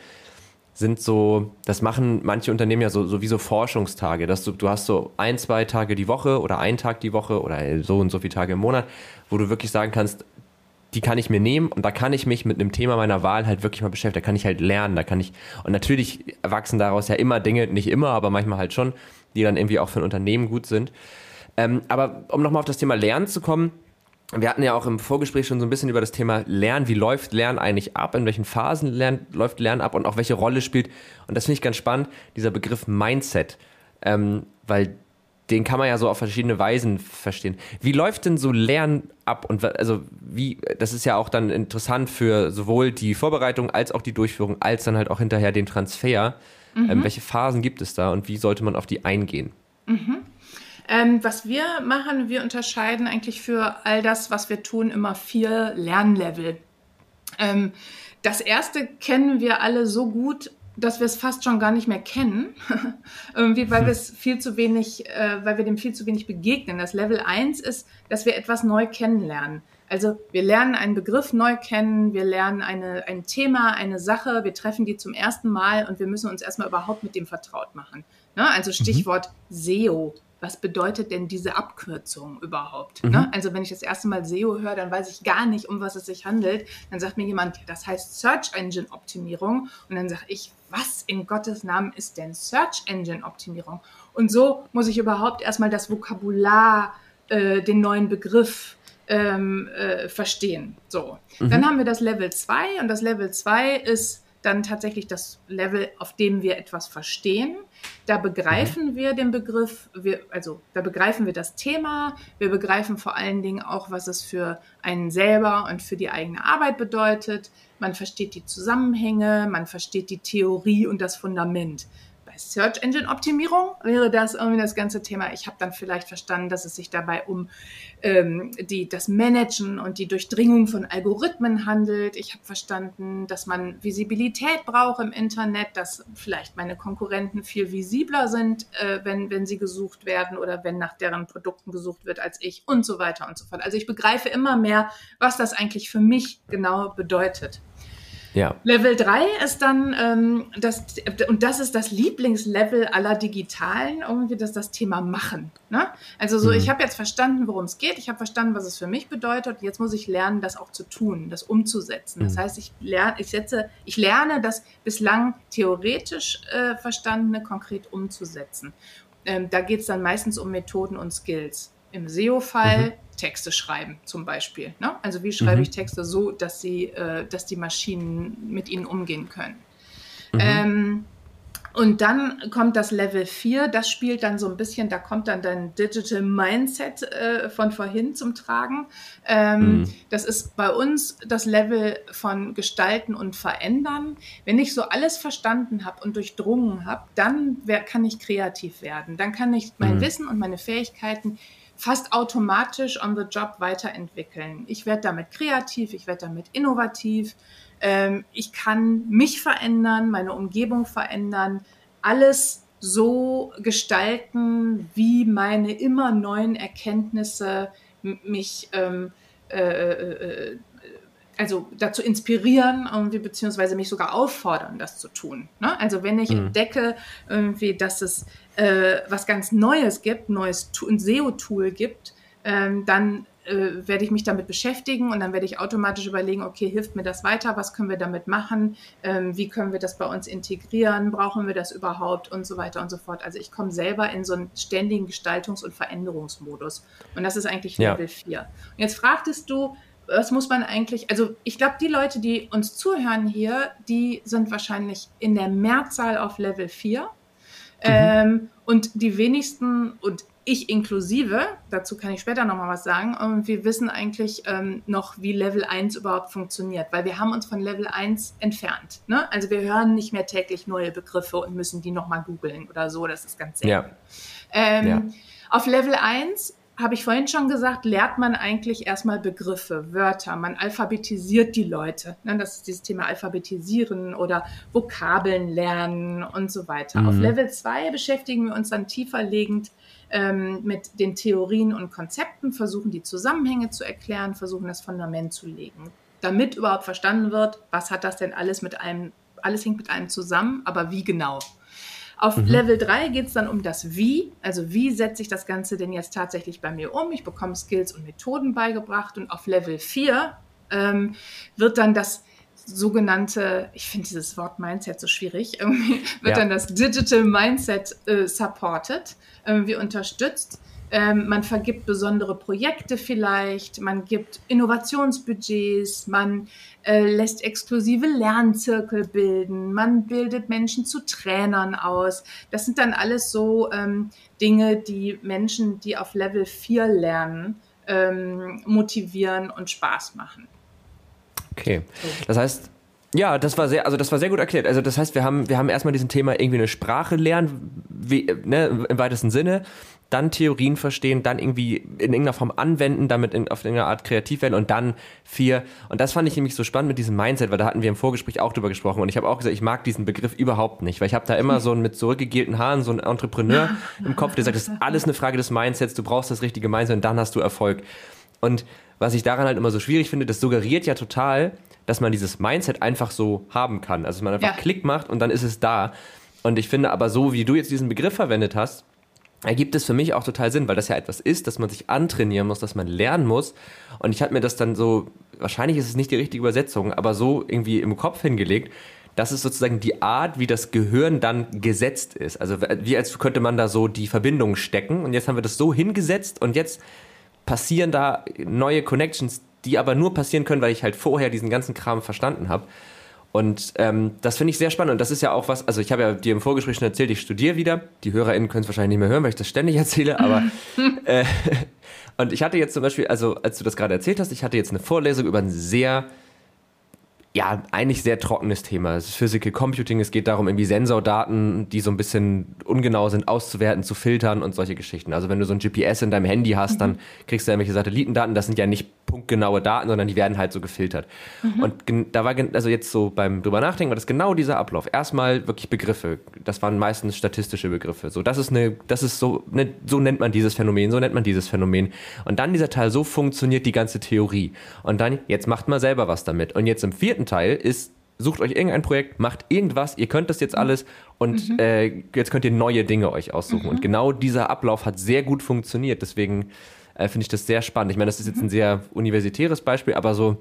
sind so, das machen manche Unternehmen ja so, so wie so Forschungstage, dass du, du hast so ein, zwei Tage die Woche oder einen Tag die Woche oder so und so viele Tage im Monat, wo du wirklich sagen kannst, die kann ich mir nehmen und da kann ich mich mit einem Thema meiner Wahl halt wirklich mal beschäftigen. Da kann ich halt lernen, da kann ich, und natürlich erwachsen daraus ja immer Dinge, nicht immer, aber manchmal halt schon, die dann irgendwie auch für ein Unternehmen gut sind. Ähm, aber um nochmal auf das Thema Lernen zu kommen, wir hatten ja auch im Vorgespräch schon so ein bisschen über das Thema Lernen. Wie läuft Lernen eigentlich ab? In welchen Phasen lernt, läuft Lernen ab und auch welche Rolle spielt? Und das finde ich ganz spannend, dieser Begriff Mindset. Ähm, weil den kann man ja so auf verschiedene Weisen verstehen. Wie läuft denn so Lernen ab? Und also wie, das ist ja auch dann interessant für sowohl die Vorbereitung als auch die Durchführung, als dann halt auch hinterher den Transfer. Mhm. Ähm, welche Phasen gibt es da und wie sollte man auf die eingehen? Mhm. Ähm, was wir machen, wir unterscheiden eigentlich für all das, was wir tun, immer vier Lernlevel. Ähm, das erste kennen wir alle so gut, dass wir es fast schon gar nicht mehr kennen, *laughs* irgendwie, weil wir es viel zu wenig, äh, weil wir dem viel zu wenig begegnen. Das Level 1 ist, dass wir etwas neu kennenlernen. Also wir lernen einen Begriff neu kennen, wir lernen eine, ein Thema, eine Sache, wir treffen die zum ersten Mal und wir müssen uns erstmal überhaupt mit dem vertraut machen. Ne? Also mhm. Stichwort mhm. SEO was bedeutet denn diese Abkürzung überhaupt? Mhm. Ne? Also wenn ich das erste Mal SEO höre, dann weiß ich gar nicht, um was es sich handelt. Dann sagt mir jemand, das heißt Search Engine Optimierung. Und dann sage ich, was in Gottes Namen ist denn Search Engine Optimierung? Und so muss ich überhaupt erstmal das Vokabular äh, den neuen Begriff ähm, äh, verstehen. So, mhm. dann haben wir das Level 2 und das Level 2 ist dann tatsächlich das Level, auf dem wir etwas verstehen. Da begreifen mhm. wir den Begriff, wir, also da begreifen wir das Thema, wir begreifen vor allen Dingen auch, was es für einen selber und für die eigene Arbeit bedeutet. Man versteht die Zusammenhänge, man versteht die Theorie und das Fundament bei Search Engine Optimierung wäre das irgendwie das ganze Thema. Ich habe dann vielleicht verstanden, dass es sich dabei um ähm, die, das Managen und die Durchdringung von Algorithmen handelt. Ich habe verstanden, dass man Visibilität braucht im Internet, dass vielleicht meine Konkurrenten viel visibler sind, äh, wenn, wenn sie gesucht werden oder wenn nach deren Produkten gesucht wird als ich und so weiter und so fort. Also ich begreife immer mehr, was das eigentlich für mich genau bedeutet. Ja. Level 3 ist dann ähm, das, und das ist das Lieblingslevel aller Digitalen, irgendwie das das Thema Machen. Ne? Also so, mhm. ich habe jetzt verstanden, worum es geht, ich habe verstanden, was es für mich bedeutet, jetzt muss ich lernen, das auch zu tun, das umzusetzen. Mhm. Das heißt, ich lerne, ich setze, ich lerne, das bislang theoretisch äh, Verstandene konkret umzusetzen. Ähm, da geht es dann meistens um Methoden und Skills. Im SEO-Fall mhm. Texte schreiben zum Beispiel. Ne? Also wie schreibe mhm. ich Texte so, dass sie, äh, dass die Maschinen mit ihnen umgehen können. Mhm. Ähm, und dann kommt das Level 4, das spielt dann so ein bisschen, da kommt dann dein Digital Mindset äh, von vorhin zum Tragen. Ähm, mhm. Das ist bei uns das Level von Gestalten und Verändern. Wenn ich so alles verstanden habe und durchdrungen habe, dann kann ich kreativ werden. Dann kann ich mein mhm. Wissen und meine Fähigkeiten fast automatisch on the job weiterentwickeln. Ich werde damit kreativ, ich werde damit innovativ, ähm, ich kann mich verändern, meine Umgebung verändern, alles so gestalten, wie meine immer neuen Erkenntnisse mich ähm, äh, äh, äh also dazu inspirieren, irgendwie, beziehungsweise mich sogar auffordern, das zu tun. Ne? Also wenn ich mhm. entdecke, irgendwie, dass es äh, was ganz Neues gibt, neues ein SEO-Tool gibt, ähm, dann äh, werde ich mich damit beschäftigen und dann werde ich automatisch überlegen, okay, hilft mir das weiter, was können wir damit machen, ähm, wie können wir das bei uns integrieren, brauchen wir das überhaupt und so weiter und so fort. Also ich komme selber in so einen ständigen Gestaltungs- und Veränderungsmodus und das ist eigentlich Level ja. 4. Und jetzt fragtest du, was muss man eigentlich, also ich glaube, die Leute, die uns zuhören hier, die sind wahrscheinlich in der Mehrzahl auf Level 4. Mhm. Ähm, und die wenigsten, und ich inklusive, dazu kann ich später nochmal was sagen, und wir wissen eigentlich ähm, noch, wie Level 1 überhaupt funktioniert, weil wir haben uns von Level 1 entfernt. Ne? Also wir hören nicht mehr täglich neue Begriffe und müssen die nochmal googeln oder so, das ist ganz selten. Ja. Ähm, ja. Auf Level 1 habe ich vorhin schon gesagt, lernt man eigentlich erstmal Begriffe, Wörter, man alphabetisiert die Leute. Ne? Das ist dieses Thema Alphabetisieren oder Vokabeln lernen und so weiter. Mhm. Auf Level 2 beschäftigen wir uns dann tieferlegend ähm, mit den Theorien und Konzepten, versuchen die Zusammenhänge zu erklären, versuchen das Fundament zu legen, damit überhaupt verstanden wird, was hat das denn alles mit einem, alles hängt mit einem zusammen, aber wie genau. Auf mhm. Level 3 geht es dann um das Wie, also wie setze ich das Ganze denn jetzt tatsächlich bei mir um? Ich bekomme Skills und Methoden beigebracht und auf Level 4 ähm, wird dann das sogenannte, ich finde dieses Wort Mindset so schwierig, *laughs* irgendwie wird ja. dann das Digital Mindset äh, supported, irgendwie unterstützt. Ähm, man vergibt besondere Projekte vielleicht, man gibt Innovationsbudgets, man äh, lässt exklusive Lernzirkel bilden, man bildet Menschen zu Trainern aus. Das sind dann alles so ähm, Dinge, die Menschen, die auf Level 4 lernen, ähm, motivieren und Spaß machen. Okay. Das heißt, ja, das war sehr, also das war sehr gut erklärt. Also das heißt, wir haben, wir haben erstmal diesen Thema irgendwie eine Sprache lernen, wie, ne, im weitesten Sinne, dann Theorien verstehen, dann irgendwie in irgendeiner Form anwenden, damit in, auf irgendeine Art kreativ werden und dann vier. Und das fand ich nämlich so spannend mit diesem Mindset, weil da hatten wir im Vorgespräch auch drüber gesprochen und ich habe auch gesagt, ich mag diesen Begriff überhaupt nicht, weil ich habe da immer so einen mit zurückgegelten Haaren, so einen Entrepreneur im Kopf, der sagt, das ist alles eine Frage des Mindsets, du brauchst das richtige Mindset und dann hast du Erfolg. Und was ich daran halt immer so schwierig finde, das suggeriert ja total, dass man dieses Mindset einfach so haben kann. Also dass man einfach ja. Klick macht und dann ist es da. Und ich finde aber so, wie du jetzt diesen Begriff verwendet hast, ergibt es für mich auch total Sinn, weil das ja etwas ist, dass man sich antrainieren muss, dass man lernen muss. Und ich hatte mir das dann so, wahrscheinlich ist es nicht die richtige Übersetzung, aber so irgendwie im Kopf hingelegt, das ist sozusagen die Art, wie das Gehirn dann gesetzt ist. Also wie als könnte man da so die Verbindung stecken. Und jetzt haben wir das so hingesetzt und jetzt passieren da neue Connections, die aber nur passieren können, weil ich halt vorher diesen ganzen Kram verstanden habe. Und ähm, das finde ich sehr spannend. Und das ist ja auch was, also ich habe ja dir im Vorgespräch schon erzählt, ich studiere wieder. Die HörerInnen können es wahrscheinlich nicht mehr hören, weil ich das ständig *laughs* erzähle, aber *laughs* äh, *laughs* und ich hatte jetzt zum Beispiel, also als du das gerade erzählt hast, ich hatte jetzt eine Vorlesung über ein sehr ja, eigentlich sehr trockenes Thema. Es ist Physical Computing, es geht darum, irgendwie Sensordaten, die so ein bisschen ungenau sind, auszuwerten, zu filtern und solche Geschichten. Also wenn du so ein GPS in deinem Handy hast, mhm. dann kriegst du irgendwelche Satellitendaten, das sind ja nicht punktgenaue Daten, sondern die werden halt so gefiltert. Mhm. Und da war, also jetzt so beim drüber nachdenken, war das genau dieser Ablauf. Erstmal wirklich Begriffe. Das waren meistens statistische Begriffe. So, das ist eine, das ist so, ne, so nennt man dieses Phänomen, so nennt man dieses Phänomen. Und dann dieser Teil, so funktioniert die ganze Theorie. Und dann, jetzt macht mal selber was damit. Und jetzt im vierten zweiten Teil ist, sucht euch irgendein Projekt, macht irgendwas, ihr könnt das jetzt alles und mhm. äh, jetzt könnt ihr neue Dinge euch aussuchen. Mhm. Und genau dieser Ablauf hat sehr gut funktioniert. Deswegen äh, finde ich das sehr spannend. Ich meine, das ist jetzt ein sehr universitäres Beispiel, aber so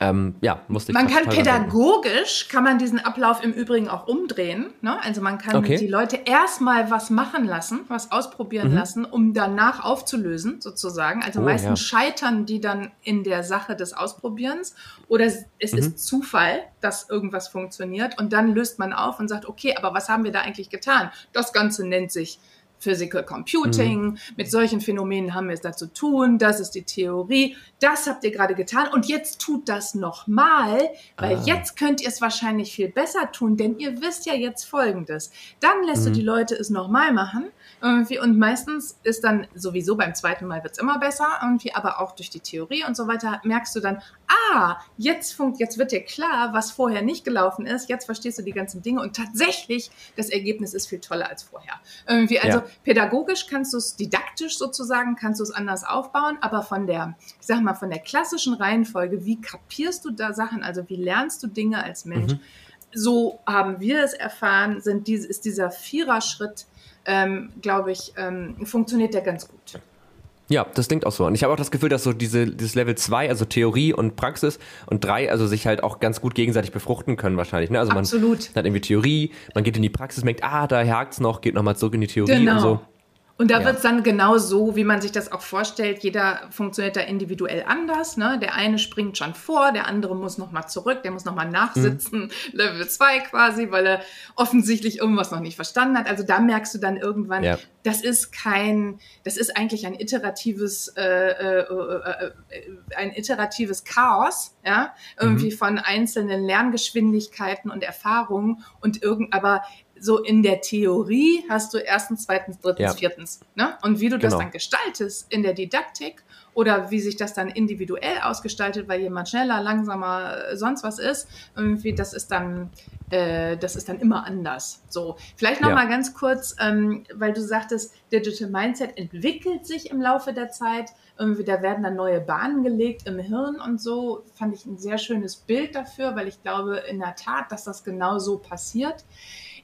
ähm, ja, musste ich Man kann pädagogisch, kann man diesen Ablauf im Übrigen auch umdrehen. Ne? Also man kann okay. die Leute erstmal was machen lassen, was ausprobieren mhm. lassen, um danach aufzulösen, sozusagen. Also oh, meistens ja. scheitern die dann in der Sache des Ausprobierens oder es mhm. ist Zufall, dass irgendwas funktioniert und dann löst man auf und sagt, okay, aber was haben wir da eigentlich getan? Das Ganze nennt sich Physical Computing. Mhm. Mit solchen Phänomenen haben wir es da zu tun. Das ist die Theorie. Das habt ihr gerade getan. Und jetzt tut das nochmal, weil ah. jetzt könnt ihr es wahrscheinlich viel besser tun, denn ihr wisst ja jetzt Folgendes. Dann lässt mhm. du die Leute es nochmal machen. Irgendwie. Und meistens ist dann sowieso beim zweiten Mal wird es immer besser. Irgendwie, aber auch durch die Theorie und so weiter merkst du dann, ah, jetzt, funkt, jetzt wird dir klar, was vorher nicht gelaufen ist. Jetzt verstehst du die ganzen Dinge. Und tatsächlich, das Ergebnis ist viel toller als vorher. Irgendwie, also ja pädagogisch kannst du es, didaktisch sozusagen, kannst du es anders aufbauen, aber von der, ich sag mal, von der klassischen Reihenfolge, wie kapierst du da Sachen, also wie lernst du Dinge als Mensch, mhm. so haben wir es erfahren, sind ist dieser Viererschritt, ähm, glaube ich, ähm, funktioniert der ganz gut. Ja, das klingt auch so. Und ich habe auch das Gefühl, dass so diese, dieses Level 2, also Theorie und Praxis und 3, also sich halt auch ganz gut gegenseitig befruchten können wahrscheinlich. Ne? Also Absolut. man hat irgendwie Theorie, man geht in die Praxis, merkt, ah, da hakt's noch, geht nochmal zurück in die Theorie genau. und so. Und da ja. wird es dann genau so, wie man sich das auch vorstellt. Jeder funktioniert da individuell anders. Ne? Der eine springt schon vor, der andere muss nochmal zurück, der muss nochmal nachsitzen, mhm. Level 2 quasi, weil er offensichtlich irgendwas noch nicht verstanden hat. Also da merkst du dann irgendwann, ja. das ist kein, das ist eigentlich ein iteratives, äh, äh, äh, ein iteratives Chaos, ja, irgendwie mhm. von einzelnen Lerngeschwindigkeiten und Erfahrungen und irgend, aber so in der Theorie hast du erstens, zweitens, drittens, ja. viertens. Ne? Und wie du genau. das dann gestaltest in der Didaktik oder wie sich das dann individuell ausgestaltet, weil jemand schneller, langsamer, äh, sonst was ist, irgendwie, das ist dann, äh, das ist dann immer anders. So, vielleicht noch ja. mal ganz kurz, ähm, weil du sagtest, Digital Mindset entwickelt sich im Laufe der Zeit. Irgendwie, da werden dann neue Bahnen gelegt im Hirn und so. Fand ich ein sehr schönes Bild dafür, weil ich glaube in der Tat, dass das genau so passiert.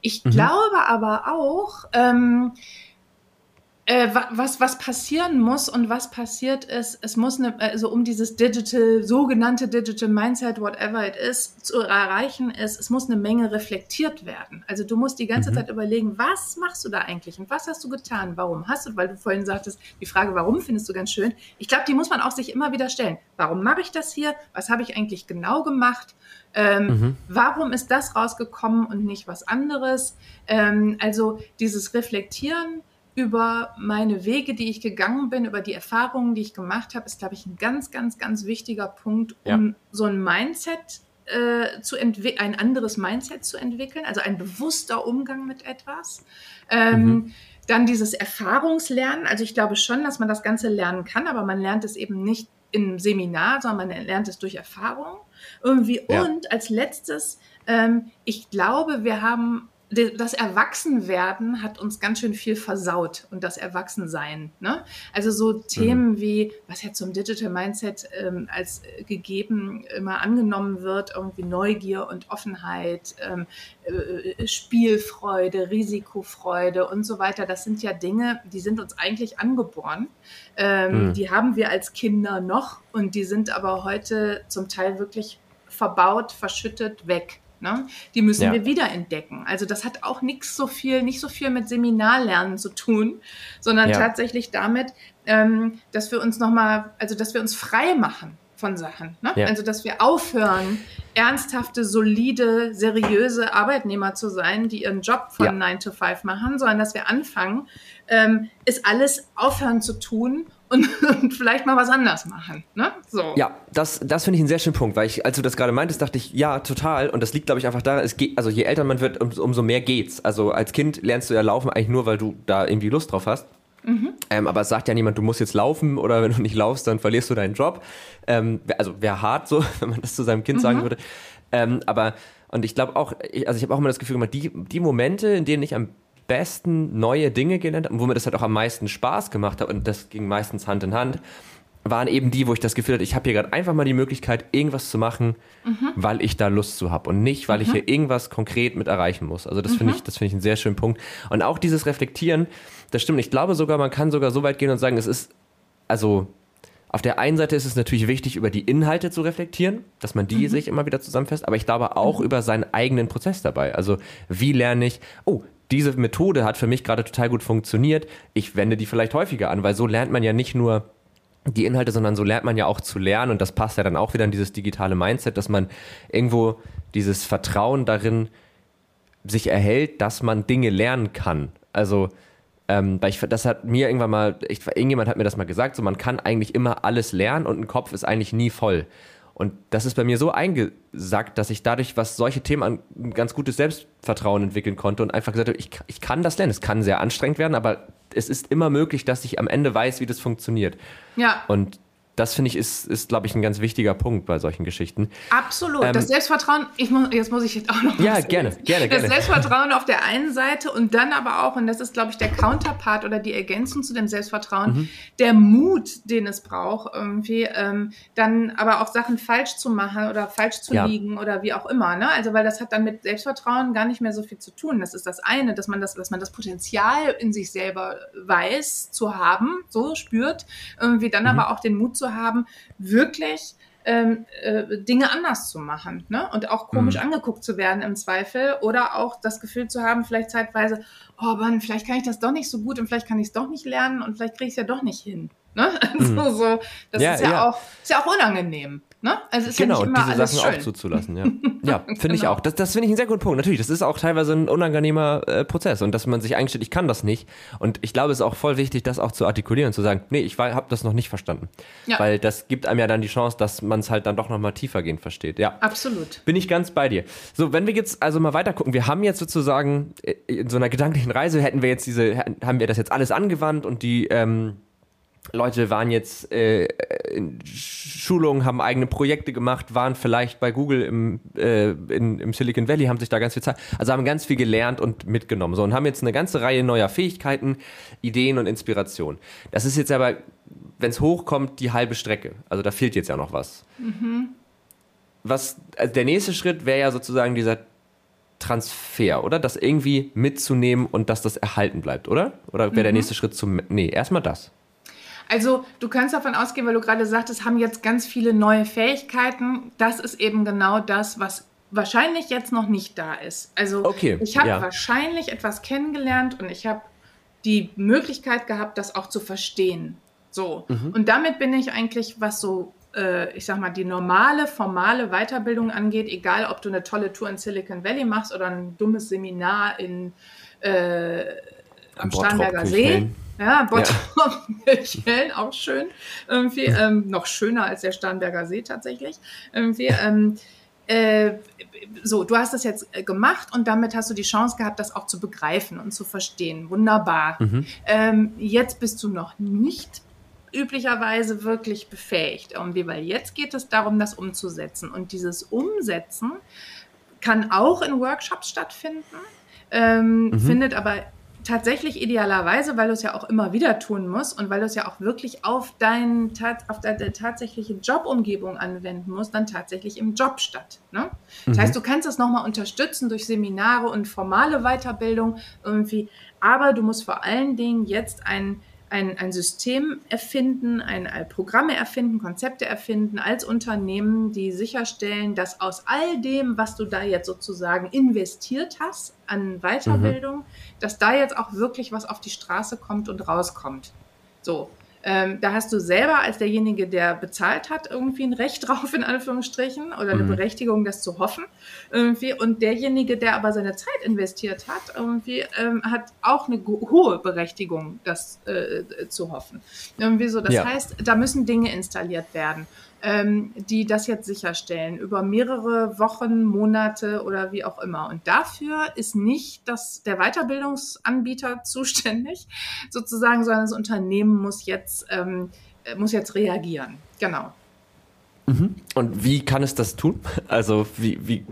Ich mhm. glaube aber auch, ähm, äh, was, was passieren muss und was passiert ist, es muss eine, also um dieses Digital, sogenannte Digital Mindset, whatever it is, zu erreichen ist, es muss eine Menge reflektiert werden. Also du musst die ganze mhm. Zeit überlegen, was machst du da eigentlich und was hast du getan? Warum hast du, weil du vorhin sagtest, die Frage, warum findest du ganz schön? Ich glaube, die muss man auch sich immer wieder stellen. Warum mache ich das hier? Was habe ich eigentlich genau gemacht? Ähm, mhm. Warum ist das rausgekommen und nicht was anderes? Ähm, also dieses Reflektieren über meine Wege, die ich gegangen bin, über die Erfahrungen, die ich gemacht habe, ist, glaube ich, ein ganz, ganz, ganz wichtiger Punkt, um ja. so ein Mindset äh, zu entwickeln, ein anderes Mindset zu entwickeln, also ein bewusster Umgang mit etwas. Ähm, mhm. Dann dieses Erfahrungslernen. Also ich glaube schon, dass man das Ganze lernen kann, aber man lernt es eben nicht im Seminar, sondern man lernt es durch Erfahrung irgendwie. Ja. Und als letztes, ähm, ich glaube, wir haben das Erwachsenwerden hat uns ganz schön viel versaut und das Erwachsensein. Ne? Also so Themen mhm. wie, was ja zum Digital Mindset ähm, als gegeben immer angenommen wird, irgendwie Neugier und Offenheit, ähm, äh, Spielfreude, Risikofreude und so weiter. Das sind ja Dinge, die sind uns eigentlich angeboren. Ähm, mhm. Die haben wir als Kinder noch und die sind aber heute zum Teil wirklich verbaut, verschüttet, weg. Ne? Die müssen Ja. wir wiederentdecken. Also das hat auch nichts so viel, nicht so viel mit Seminarlernen zu tun, sondern Ja. tatsächlich damit, ähm, dass wir uns nochmal, also dass wir uns frei machen von Sachen. Ne? Ja. Also dass wir aufhören, ernsthafte, solide, seriöse Arbeitnehmer zu sein, die ihren Job von Ja. 9 to 5 machen, sondern dass wir anfangen, ähm, ist alles aufhören zu tun und, *laughs* und vielleicht mal was anders machen. Ne? So. Ja, das, das finde ich einen sehr schönen Punkt, weil ich, als du das gerade meintest, dachte ich, ja, total. Und das liegt, glaube ich, einfach daran, es geht, also je älter man wird, um, umso mehr geht's. Also als Kind lernst du ja laufen eigentlich nur, weil du da irgendwie Lust drauf hast. Ähm, aber es sagt ja niemand, du musst jetzt laufen oder wenn du nicht laufst, dann verlierst du deinen Job. Ähm, also wäre hart so, *laughs* wenn man das zu seinem Kind sagen würde. Ähm, aber, und ich glaube auch, ich, also ich habe auch immer das Gefühl, immer die, die Momente, in denen ich am besten neue Dinge gelernt habe und wo mir das halt auch am meisten Spaß gemacht hat und das ging meistens Hand in Hand, waren eben die, wo ich das Gefühl hatte, ich habe hier gerade einfach mal die Möglichkeit, irgendwas zu machen, weil ich da Lust zu habe und nicht, weil ich hier irgendwas konkret mit erreichen muss. Also das finde ich, das finde ich einen sehr schönen Punkt. Und auch dieses Reflektieren, das stimmt. Ich glaube sogar, man kann sogar so weit gehen und sagen, es ist, also auf der einen Seite ist es natürlich wichtig, über die Inhalte zu reflektieren, dass man die sich immer wieder zusammenfasst, aber ich glaube auch über seinen eigenen Prozess dabei. Also wie lerne ich, oh, diese Methode hat für mich gerade total gut funktioniert, ich wende die vielleicht häufiger an, weil so lernt man ja nicht nur die Inhalte, sondern so lernt man ja auch zu lernen und das passt ja dann auch wieder in dieses digitale Mindset, dass man irgendwo dieses Vertrauen darin sich erhält, dass man Dinge lernen kann. Also ähm, weil ich, das hat mir irgendwann mal, ich, irgendjemand hat mir das mal gesagt, so man kann eigentlich immer alles lernen und ein Kopf ist eigentlich nie voll. Und das ist bei mir so eingesackt, dass ich dadurch, was solche Themen an, ein ganz gutes Selbstvertrauen entwickeln konnte und einfach gesagt habe, ich, ich kann das lernen. Es kann sehr anstrengend werden, aber es ist immer möglich, dass ich am Ende weiß, wie das funktioniert. Ja. Und das finde ich ist, ist glaube ich, ein ganz wichtiger Punkt bei solchen Geschichten. Absolut. Ähm, das Selbstvertrauen, ich muss, jetzt muss ich jetzt auch noch Ja, was gerne, sagen. gerne, Das gerne. Selbstvertrauen auf der einen Seite und dann aber auch, und das ist, glaube ich, der Counterpart oder die Ergänzung zu dem Selbstvertrauen, Mhm. der Mut, den es braucht, irgendwie, ähm, dann aber auch Sachen falsch zu machen oder falsch zu Ja. liegen oder wie auch immer. Ne? Also, weil das hat dann mit Selbstvertrauen gar nicht mehr so viel zu tun. Das ist das eine, dass man das, dass man das Potenzial in sich selber weiß, zu haben, so spürt, irgendwie dann Mhm. aber auch den Mut zu haben, wirklich ähm, äh, Dinge anders zu machen ne? und auch komisch Mhm. angeguckt zu werden im Zweifel oder auch das Gefühl zu haben, vielleicht zeitweise, oh Mann, vielleicht kann ich das doch nicht so gut und vielleicht kann ich es doch nicht lernen und vielleicht kriege ich es ja doch nicht hin. Ne? *laughs* Also, so, das Mhm. Ja, ist, ja ja. Auch, ist ja auch unangenehm. Ne? Also ist genau, ja nicht und immer diese alles Sachen schön. auch zuzulassen, ja. *laughs* Ja, finde ich Genau. auch. Das, das finde ich einen sehr guten Punkt. Natürlich, das ist auch teilweise ein unangenehmer äh, Prozess und dass man sich einstellt, ich kann das nicht. Und ich glaube, es ist auch voll wichtig, das auch zu artikulieren und zu sagen, nee, ich habe das noch nicht verstanden. Ja. Weil das gibt einem ja dann die Chance, dass man es halt dann doch nochmal tiefergehend versteht. Ja. Absolut. Bin ich ganz bei dir. So, wenn wir jetzt also mal weiter gucken, wir haben jetzt sozusagen äh, in so einer gedanklichen Reise hätten wir jetzt diese, haben wir das jetzt alles angewandt und die ähm, Leute waren jetzt äh, in Schulungen, haben eigene Projekte gemacht, waren vielleicht bei Google im, äh, in, im Silicon Valley, haben sich da ganz viel Zeit, also haben ganz viel gelernt und mitgenommen. So und haben jetzt eine ganze Reihe neuer Fähigkeiten, Ideen und Inspiration. Das ist jetzt aber, wenn es hochkommt, die halbe Strecke. Also da fehlt jetzt ja noch was. Was also der nächste Schritt wäre ja sozusagen dieser Transfer, oder? Das irgendwie mitzunehmen und dass das erhalten bleibt, oder? Oder wäre der nächste Schritt zum. Nee, erstmal das. Also du kannst davon ausgehen, weil du gerade sagtest, haben jetzt ganz viele neue Fähigkeiten. Das ist eben genau das, was wahrscheinlich jetzt noch nicht da ist. Also Okay, ich habe ja. wahrscheinlich etwas kennengelernt und ich habe die Möglichkeit gehabt, das auch zu verstehen. So. Mhm. Und damit bin ich eigentlich, was so, äh, ich sag mal, die normale, formale Weiterbildung angeht, egal ob du eine tolle Tour in Silicon Valley machst oder ein dummes Seminar in äh, am Bottrop, Starnberger See. Ja, Bottrop, Kirchhellen, *laughs* auch schön. Irgendwie, ähm, noch schöner als der Starnberger See tatsächlich. Irgendwie, ähm, äh, so, du hast das jetzt äh, gemacht und damit hast du die Chance gehabt, das auch zu begreifen und zu verstehen. Wunderbar. Ähm, jetzt bist du noch nicht üblicherweise wirklich befähigt irgendwie, weil jetzt geht es darum, das umzusetzen. Und dieses Umsetzen kann auch in Workshops stattfinden, ähm, findet aber tatsächlich idealerweise, weil du es ja auch immer wieder tun musst und weil du es ja auch wirklich auf, dein, auf deine tatsächliche Jobumgebung anwenden musst, dann tatsächlich im Job statt. Ne? Das heißt, du kannst das nochmal unterstützen durch Seminare und formale Weiterbildung irgendwie, aber du musst vor allen Dingen jetzt ein, ein, ein System erfinden, ein, ein Programme erfinden, Konzepte erfinden als Unternehmen, die sicherstellen, dass aus all dem, was du da jetzt sozusagen investiert hast an Weiterbildung, mhm. dass da jetzt auch wirklich was auf die Straße kommt und rauskommt. So. Ähm, da hast du selber als derjenige, der bezahlt hat, irgendwie ein Recht *laughs* drauf, in Anführungsstrichen, oder eine mhm. Berechtigung, das zu hoffen. Irgendwie. Und derjenige, der aber seine Zeit investiert hat, irgendwie, ähm, hat auch eine hohe Berechtigung, das äh, zu hoffen. Irgendwie so. Das ja. heißt, da müssen Dinge installiert werden ähm, die das jetzt sicherstellen, über mehrere Wochen, Monate oder wie auch immer. Und dafür ist nicht das, der Weiterbildungsanbieter *laughs* zuständig, sozusagen, sondern das Unternehmen muss jetzt, ähm, muss jetzt reagieren. Genau. Mhm. Und wie kann es das tun? Also wie, wie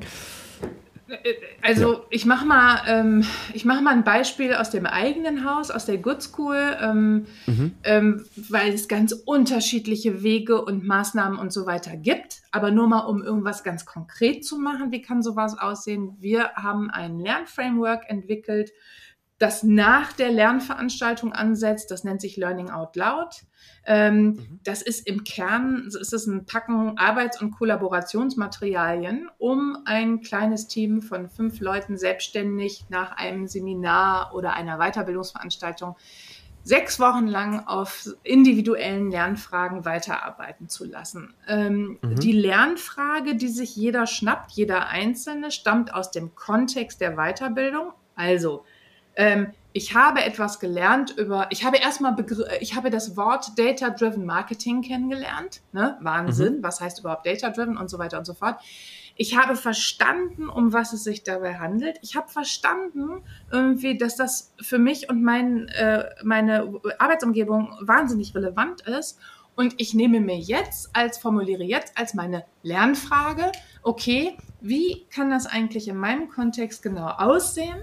also ja. ich mache mal, ähm, ich mache mal ein Beispiel aus dem eigenen Haus, aus der Good School, ähm, mhm. ähm, weil es ganz unterschiedliche Wege und Maßnahmen und so weiter gibt. Aber nur mal, um irgendwas ganz konkret zu machen, wie kann sowas aussehen? Wir haben ein Lernframework entwickelt, das nach der Lernveranstaltung ansetzt. Das nennt sich Learning Out Loud. Ähm, mhm. Das ist im Kern, ist es ein Packen Arbeits- und Kollaborationsmaterialien, um ein kleines Team von fünf Leuten selbstständig nach einem Seminar oder einer Weiterbildungsveranstaltung sechs Wochen lang auf individuellen Lernfragen weiterarbeiten zu lassen. Ähm, mhm. Die Lernfrage, die sich jeder schnappt, jeder Einzelne, stammt aus dem Kontext der Weiterbildung. Also, ähm, ich habe etwas gelernt über, ich habe erstmal, ich habe das Wort Data-Driven Marketing kennengelernt. Ne? Wahnsinn, mhm. was heißt überhaupt Data-Driven und so weiter und so fort. Ich habe verstanden, um was es sich dabei handelt. Ich habe verstanden, irgendwie, dass das für mich und mein, äh, meine Arbeitsumgebung wahnsinnig relevant ist. Und ich nehme mir jetzt als, formuliere jetzt als meine Lernfrage, okay, wie kann das eigentlich in meinem Kontext genau aussehen?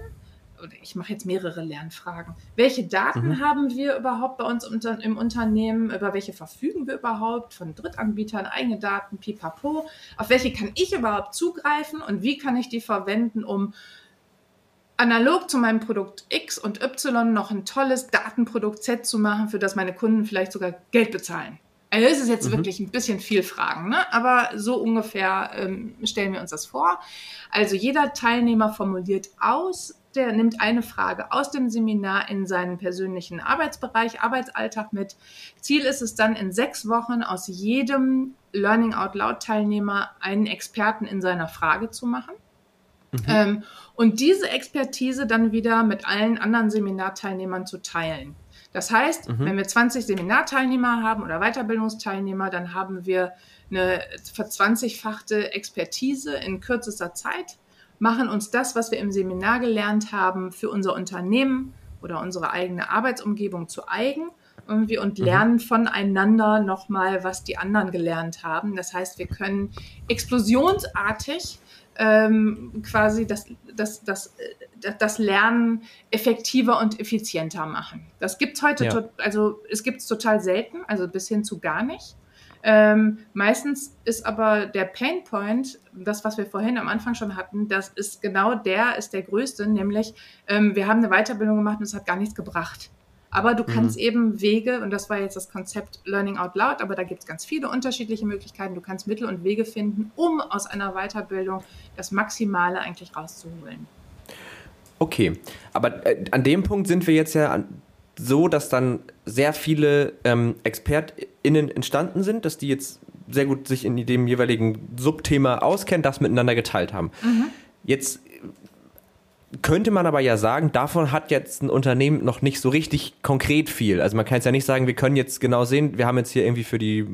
Oder ich mache jetzt mehrere Lernfragen. Welche Daten mhm. haben wir überhaupt bei uns unter, im Unternehmen? Über welche verfügen wir überhaupt? Von Drittanbietern, eigene Daten, pipapo. Auf welche kann ich überhaupt zugreifen und wie kann ich die verwenden, um analog zu meinem Produkt X und Y noch ein tolles Datenprodukt Z zu machen, für das meine Kunden vielleicht sogar Geld bezahlen? Also das ist jetzt mhm. wirklich ein bisschen viel Fragen, ne? aber so ungefähr ähm, stellen wir uns das vor. Also jeder Teilnehmer formuliert aus, der nimmt eine Frage aus dem Seminar in seinen persönlichen Arbeitsbereich, Arbeitsalltag mit. Ziel ist es dann in sechs Wochen aus jedem Learning Out Loud Teilnehmer einen Experten in seiner Frage zu machen. Mhm. Ähm, und diese Expertise dann wieder mit allen anderen Seminarteilnehmern zu teilen. Das heißt, mhm. wenn wir 20 Seminarteilnehmer haben oder Weiterbildungsteilnehmer, dann haben wir eine verzwanzigfachte Expertise in kürzester Zeit machen uns das, was wir im Seminar gelernt haben, für unser Unternehmen oder unsere eigene Arbeitsumgebung zu eigen irgendwie und mhm. lernen mhm. voneinander nochmal, was die anderen gelernt haben. Das heißt, wir können explosionsartig ähm, quasi das, das, das, das Lernen effektiver und effizienter machen. Das gibt es heute, ja. also es gibt es total selten, also bis hin zu gar nicht. Ähm, meistens ist aber der Pain Point, das, was wir vorhin am Anfang schon hatten, das ist genau der, ist der größte, nämlich ähm, wir haben eine Weiterbildung gemacht und es hat gar nichts gebracht. Aber du kannst mhm. eben Wege, und das war jetzt das Konzept Learning Out Loud, aber da gibt es ganz viele unterschiedliche Möglichkeiten. Du kannst Mittel und Wege finden, um aus einer Weiterbildung das Maximale eigentlich rauszuholen. Okay, aber äh, an dem Punkt sind wir jetzt ja an, so, dass dann sehr viele ähm, ExpertInnen entstanden sind, dass die jetzt sehr gut sich in dem jeweiligen Subthema auskennen, das miteinander geteilt haben. Mhm. Jetzt könnte man aber ja sagen, davon hat jetzt ein Unternehmen noch nicht so richtig konkret viel. Also man kann jetzt ja nicht sagen, wir können jetzt genau sehen, wir haben jetzt hier irgendwie für die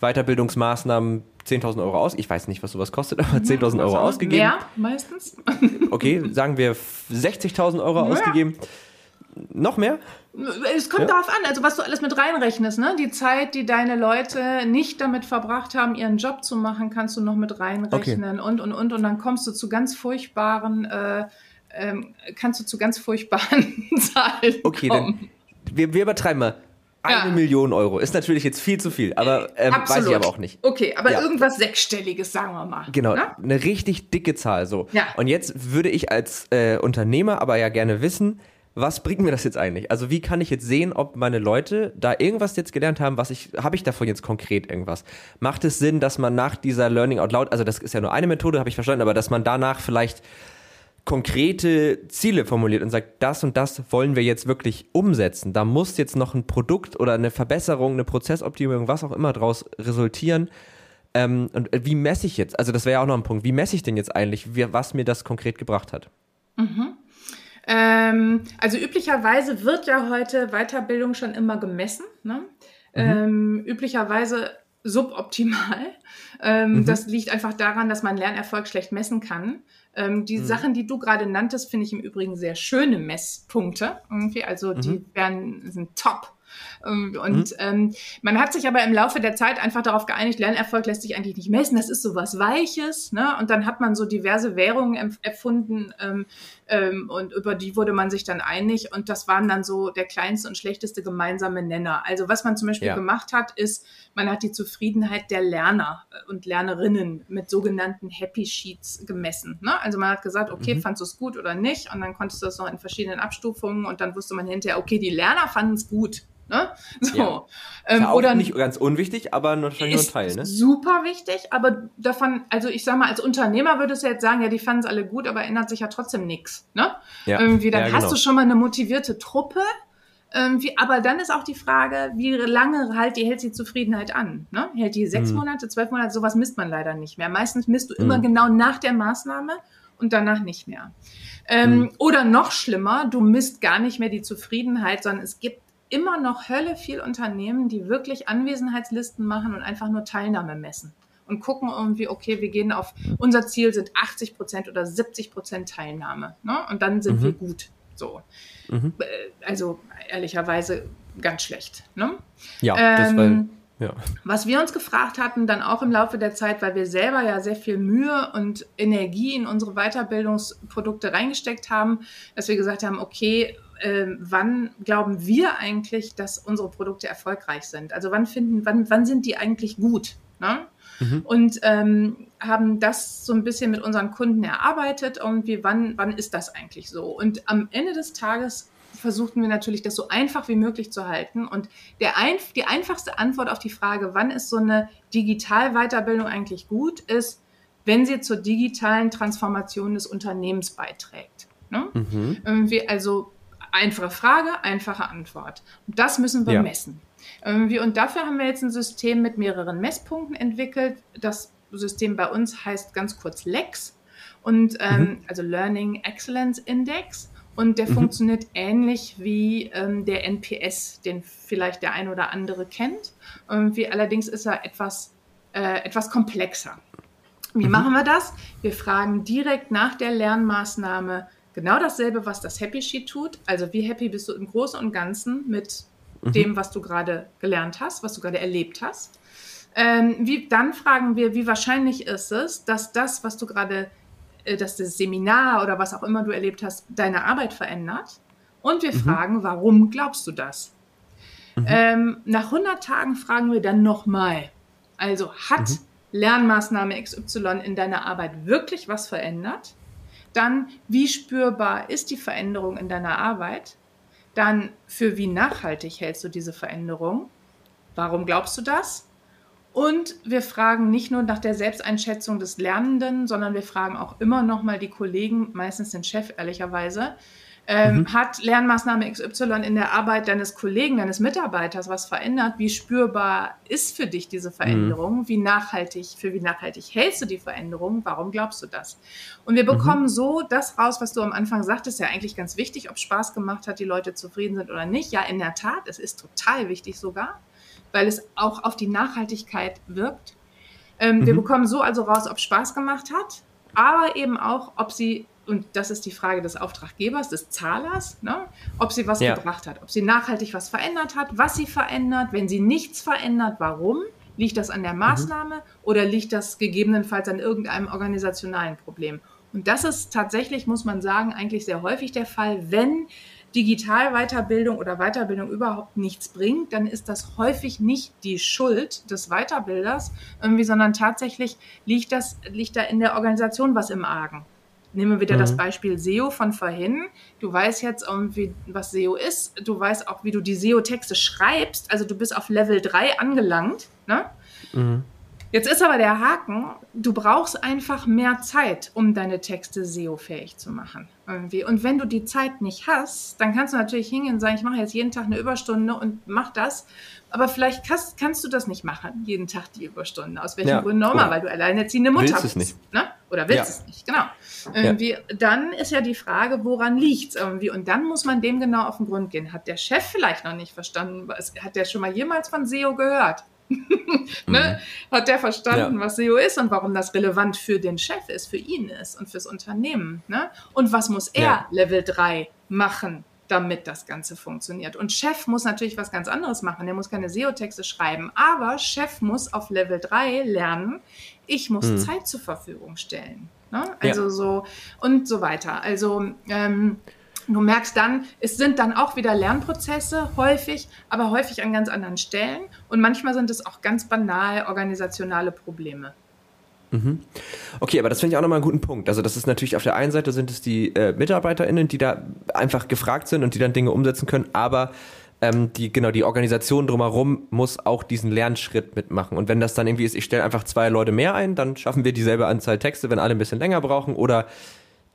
Weiterbildungsmaßnahmen 10.000 Euro aus. Ich weiß nicht, was sowas kostet, aber 10.000 Euro ausgegeben. Mehr meistens. Okay, sagen wir 60.000 Euro ja. ausgegeben. Noch mehr? Es kommt ja. darauf an, also was du alles mit reinrechnest. Ne? Die Zeit, die deine Leute nicht damit verbracht haben, ihren Job zu machen, kannst du noch mit reinrechnen okay. und, und, und. Und dann kommst du zu ganz furchtbaren, äh, ähm, kannst du zu ganz furchtbaren *laughs* Zahlen okay, kommen. Dann, wir, wir übertreiben mal. Eine ja. Million Euro ist natürlich jetzt viel zu viel, aber ähm, weiß ich aber auch nicht. Okay, aber ja. irgendwas sechsstelliges, sagen wir mal. Genau, ne? eine richtig dicke Zahl so. Ja. Und jetzt würde ich als äh, Unternehmer aber ja gerne wissen, was bringt mir das jetzt eigentlich? Also wie kann ich jetzt sehen, ob meine Leute da irgendwas jetzt gelernt haben, was ich, habe ich davon jetzt konkret irgendwas? Macht es Sinn, dass man nach dieser Learning out loud, also das ist ja nur eine Methode, habe ich verstanden, aber dass man danach vielleicht konkrete Ziele formuliert und sagt, das und das wollen wir jetzt wirklich umsetzen. Da muss jetzt noch ein Produkt oder eine Verbesserung, eine Prozessoptimierung, was auch immer daraus resultieren. Ähm, und wie messe ich jetzt? Also das wäre ja auch noch ein Punkt. Wie messe ich denn jetzt eigentlich, wie, was mir das konkret gebracht hat? Mhm. Ähm, also üblicherweise wird ja heute Weiterbildung schon immer gemessen. Ne? Mhm. Ähm, üblicherweise suboptimal. Ähm, mhm. Das liegt einfach daran, dass man Lernerfolg schlecht messen kann. Ähm, die mhm. Sachen, die du gerade nanntest, finde ich im Übrigen sehr schöne Messpunkte. Irgendwie. Also die mhm. werden, sind top. Ähm, und mhm. ähm, man hat sich aber im Laufe der Zeit einfach darauf geeinigt, Lernerfolg lässt sich eigentlich nicht messen, das ist so was Weiches. Ne? Und dann hat man so diverse Währungen erfunden ähm, ähm, und über die wurde man sich dann einig. Und das waren dann so der kleinste und schlechteste gemeinsame Nenner. Also was man zum Beispiel ja. gemacht hat, ist, man hat die Zufriedenheit der Lerner äh, und Lernerinnen mit sogenannten Happy Sheets gemessen. Ne? Also man hat gesagt, okay, mhm. fandest du es gut oder nicht? Und dann konntest du das noch in verschiedenen Abstufungen und dann wusste man hinterher, okay, die Lerner fanden es gut. Ne? *laughs* So. Ja. Ähm, ja oder nicht ganz unwichtig, aber wahrscheinlich nur ein Teil, ne? Super wichtig, aber davon, also ich sag mal, als Unternehmer würdest du jetzt sagen, ja, die fanden es alle gut, aber ändert sich ja trotzdem nichts. Ne? Ja. Irgendwie, dann ja, hast genau. du schon mal eine motivierte Truppe. Irgendwie, aber dann ist auch die Frage, wie lange halt die hält die Zufriedenheit an? Ne? Hält die sechs mhm. Monate, zwölf Monate? Sowas misst man leider nicht mehr. Meistens misst du mhm. immer genau nach der Maßnahme und danach nicht mehr. Ähm, mhm. Oder noch schlimmer, du misst gar nicht mehr die Zufriedenheit, sondern es gibt immer noch Hölle viel Unternehmen, die wirklich Anwesenheitslisten machen und einfach nur Teilnahme messen und gucken irgendwie, okay, wir gehen auf, unser Ziel sind 80 Prozent oder 70 Prozent Teilnahme. Ne? Und dann sind mhm. wir gut. So. Mhm. Äh, also ehrlicherweise ganz schlecht. Ne? Ja, das war. Ähm, ja. Was wir uns gefragt hatten, dann auch im Laufe der Zeit, weil wir selber ja sehr viel Mühe und Energie in unsere Weiterbildungsprodukte reingesteckt haben, dass wir gesagt haben, okay, äh, wann glauben wir eigentlich, dass unsere Produkte erfolgreich sind? Also wann finden, wann, wann sind die eigentlich gut? Ne? Mhm. Und ähm, haben das so ein bisschen mit unseren Kunden erarbeitet, irgendwie, wann, wann ist das eigentlich so? Und am Ende des Tages versuchten wir natürlich, das so einfach wie möglich zu halten. Und der ein, die einfachste Antwort auf die Frage, wann ist so eine Digital-Weiterbildung eigentlich gut, ist, wenn sie zur digitalen Transformation des Unternehmens beiträgt. Ne? Mhm. Irgendwie also Einfache Frage, einfache Antwort. Und das müssen wir ja. messen. Irgendwie, und dafür haben wir jetzt ein System mit mehreren Messpunkten entwickelt. Das System bei uns heißt ganz kurz LEX und ähm, mhm. also Learning Excellence Index. Und der mhm. funktioniert ähnlich wie ähm, der NPS, den vielleicht der ein oder andere kennt. Irgendwie, allerdings ist er etwas, äh, etwas komplexer. Wie mhm. machen wir das? Wir fragen direkt nach der Lernmaßnahme, Genau dasselbe, was das Happy Sheet tut. Also wie happy bist du im Großen und Ganzen mit mhm. dem, was du gerade gelernt hast, was du gerade erlebt hast. Ähm, wie, dann fragen wir, wie wahrscheinlich ist es, dass das, was du gerade, äh, dass das Seminar oder was auch immer du erlebt hast, deine Arbeit verändert. Und wir mhm. fragen, warum glaubst du das? Mhm. Ähm, nach 100 Tagen fragen wir dann nochmal. Also hat mhm. Lernmaßnahme XY in deiner Arbeit wirklich was verändert? Dann, wie spürbar ist die Veränderung in deiner Arbeit? Dann, für wie nachhaltig hältst du diese Veränderung? Warum glaubst du das? Und wir fragen nicht nur nach der Selbsteinschätzung des Lernenden, sondern wir fragen auch immer noch mal die Kollegen, meistens den Chef ehrlicherweise, ähm, mhm. Hat Lernmaßnahme XY in der Arbeit deines Kollegen, deines Mitarbeiters was verändert? Wie spürbar ist für dich diese Veränderung? Mhm. Wie nachhaltig, für wie nachhaltig hältst du die Veränderung? Warum glaubst du das? Und wir bekommen mhm. so das raus, was du am Anfang sagtest, ja eigentlich ganz wichtig, ob Spaß gemacht hat, die Leute zufrieden sind oder nicht. Ja, in der Tat, es ist total wichtig sogar, weil es auch auf die Nachhaltigkeit wirkt. Ähm, wir mhm. bekommen so also raus, ob Spaß gemacht hat, aber eben auch, ob sie und das ist die Frage des Auftraggebers, des Zahlers, ne? ob sie was ja. gebracht hat, ob sie nachhaltig was verändert hat, was sie verändert, wenn sie nichts verändert, warum? Liegt das an der mhm. Maßnahme mhm. oder liegt das gegebenenfalls an irgendeinem organisationalen Problem? Und das ist tatsächlich, muss man sagen, eigentlich sehr häufig der Fall. Wenn Digital-Weiterbildung oder Weiterbildung überhaupt nichts bringt, dann ist das häufig nicht die Schuld des Weiterbilders, irgendwie, sondern tatsächlich liegt, das, liegt da in der Organisation was im Argen. Nehmen wir wieder mhm. das Beispiel SEO von vorhin. Du weißt jetzt irgendwie, was SEO ist. Du weißt auch, wie du die SEO-Texte schreibst. Also du bist auf Level 3 angelangt. Ne? Mhm. Jetzt ist aber der Haken, du brauchst einfach mehr Zeit, um deine Texte SEO-fähig zu machen. Irgendwie. Und wenn du die Zeit nicht hast, dann kannst du natürlich hingehen und sagen, ich mache jetzt jeden Tag eine Überstunde und mach das. Aber vielleicht kannst, kannst du das nicht machen, jeden Tag die Überstunde. Aus welchen ja, Gründen nochmal? Weil du alleinerziehende Mutter willst bist. Es nicht. Ne? Oder willst ja. es nicht, genau. Irgendwie, ja. Dann ist ja die Frage, woran liegt es irgendwie? Und dann muss man dem genau auf den Grund gehen. Hat der Chef vielleicht noch nicht verstanden? Hat der schon mal jemals von SEO gehört? Ne? Mhm. Hat der verstanden, ja. was SEO ist und warum das relevant für den Chef ist, für ihn ist und fürs Unternehmen? Ne? Und was muss er ja. Level 3 machen, damit das Ganze funktioniert? Und Chef muss natürlich was ganz anderes machen. Der muss keine SEO-Texte schreiben, aber Chef muss auf Level 3 lernen, ich muss mhm. Zeit zur Verfügung stellen. Ne? Also ja. so und so weiter. Also ähm, Du merkst dann, es sind dann auch wieder Lernprozesse häufig, aber häufig an ganz anderen Stellen. Und manchmal sind es auch ganz banal organisationale Probleme. Mhm. Okay, aber das finde ich auch nochmal einen guten Punkt. Also das ist natürlich auf der einen Seite sind es die äh, MitarbeiterInnen, die da einfach gefragt sind und die dann Dinge umsetzen können, aber ähm, die, genau, die Organisation drumherum muss auch diesen Lernschritt mitmachen. Und wenn das dann irgendwie ist, ich stelle einfach zwei Leute mehr ein, dann schaffen wir dieselbe Anzahl Texte, wenn alle ein bisschen länger brauchen. Oder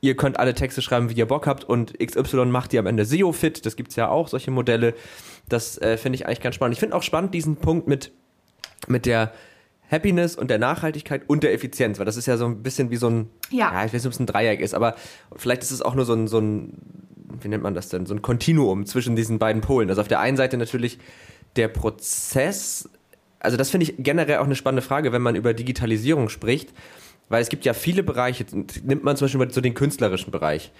ihr könnt alle Texte schreiben, wie ihr Bock habt und XY macht ihr am Ende SEO-fit. Das gibt es ja auch, solche Modelle. Das äh, finde ich eigentlich ganz spannend. Ich finde auch spannend diesen Punkt mit, mit der Happiness und der Nachhaltigkeit und der Effizienz, weil das ist ja so ein bisschen wie so ein, ja, ja ich weiß nicht, ob es ein Dreieck ist, aber vielleicht ist es auch nur so ein, so ein, wie nennt man das denn, so ein Kontinuum zwischen diesen beiden Polen. Also auf der einen Seite natürlich der Prozess, also das finde ich generell auch eine spannende Frage, wenn man über Digitalisierung spricht weil es gibt ja viele Bereiche, nimmt man zum Beispiel so den künstlerischen Bereich,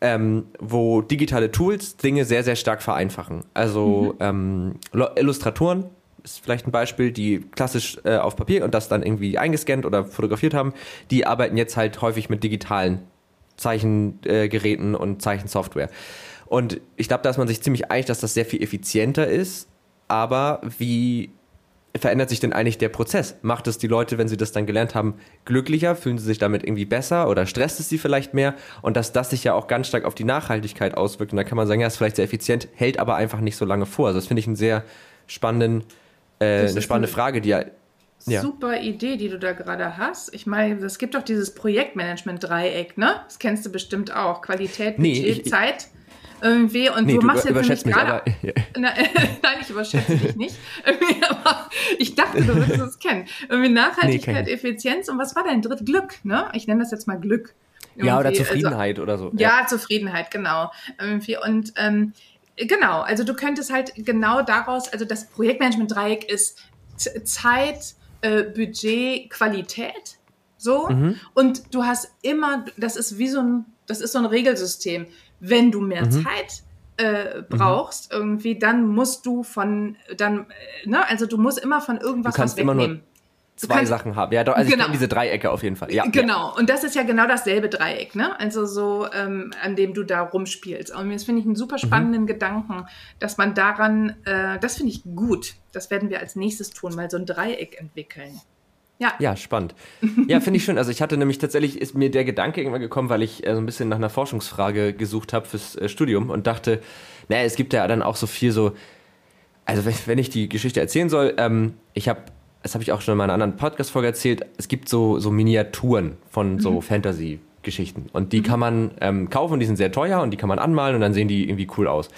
ähm, wo digitale Tools Dinge sehr, sehr stark vereinfachen. Also mhm. ähm, Illustratoren ist vielleicht ein Beispiel, die klassisch äh, auf Papier und das dann irgendwie eingescannt oder fotografiert haben, die arbeiten jetzt halt häufig mit digitalen Zeichengeräten äh, und Zeichensoftware. Und ich glaube, da ist man sich ziemlich einig, dass das sehr viel effizienter ist. Aber wie verändert sich denn eigentlich der Prozess? Macht es die Leute, wenn sie das dann gelernt haben, glücklicher? Fühlen sie sich damit irgendwie besser oder stresst es sie vielleicht mehr? Und dass das sich ja auch ganz stark auf die Nachhaltigkeit auswirkt. Und da kann man sagen, ja, ist vielleicht sehr effizient, hält aber einfach nicht so lange vor. Also das finde ich einen sehr spannenden, äh, eine spannende eine Frage, die ja ja. Super Idee, die du da gerade hast. Ich meine, es gibt doch dieses Projektmanagement-Dreieck, ne? Das kennst du bestimmt auch. Qualität, Budget, nee, ich, Zeit irgendwie und nee, du, du machst jetzt nämlich gerade. Ja. *laughs* *laughs* Nein, ich überschätze dich nicht. *laughs* aber ich dachte, du würdest es kennen. Irgendwie Nachhaltigkeit, nee, Effizienz und was war dein dritt Glück? Ne? Ich nenne das jetzt mal Glück. Irgendwie. Ja, oder also Zufriedenheit also, oder so. Ja, ja, Zufriedenheit, genau. Irgendwie und ähm, genau, also du könntest halt genau daraus, also das Projektmanagement-Dreieck ist Zeit, äh, Budget, Qualität. So. Mhm. Und du hast immer, das ist wie so ein, das ist so ein Regelsystem wenn du mehr mhm. Zeit äh, brauchst mhm. irgendwie, dann musst du von, dann, äh, ne, also du musst immer von irgendwas du kannst was wegnehmen. Immer nur zwei kannst, Sachen haben. Ja, doch, also genau. diese Dreiecke auf jeden Fall. Ja, genau. Ja. Und das ist ja genau dasselbe Dreieck, ne? Also so, ähm, an dem du da rumspielst. Und das finde ich einen super spannenden mhm. Gedanken, dass man daran, äh, das finde ich gut. Das werden wir als nächstes tun, mal so ein Dreieck entwickeln. Ja. Ja, spannend. Ja, finde ich schön. Also ich hatte nämlich tatsächlich, ist mir der Gedanke irgendwann gekommen, weil ich äh, so ein bisschen nach einer Forschungsfrage gesucht habe fürs äh, Studium und dachte, naja, es gibt ja dann auch so viel so, also wenn, wenn ich die Geschichte erzählen soll, ähm, ich habe, das habe ich auch schon in meiner anderen Podcast-Folge erzählt, es gibt so, so Miniaturen von so mhm. Fantasy-Geschichten und die mhm. kann man ähm, kaufen, die sind sehr teuer und die kann man anmalen und dann sehen die irgendwie cool aus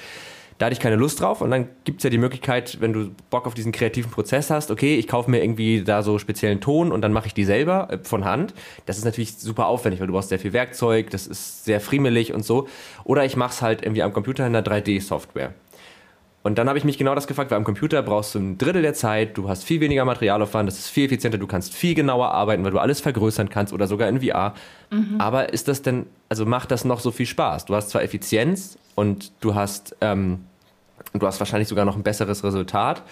da hatte ich keine Lust drauf und dann gibt es ja die Möglichkeit, wenn du Bock auf diesen kreativen Prozess hast, okay, ich kaufe mir irgendwie da so speziellen Ton und dann mache ich die selber äh, von Hand. Das ist natürlich super aufwendig, weil du brauchst sehr viel Werkzeug, das ist sehr friemelig und so. Oder ich mache es halt irgendwie am Computer in einer 3D-Software. Und dann habe ich mich genau das gefragt, weil am Computer brauchst du ein Drittel der Zeit, du hast viel weniger Materialaufwand, das ist viel effizienter, du kannst viel genauer arbeiten, weil du alles vergrößern kannst oder sogar in VR. Mhm. Aber ist das denn, also macht das noch so viel Spaß? Du hast zwar Effizienz und du hast ähm, du hast wahrscheinlich sogar noch ein besseres Resultat.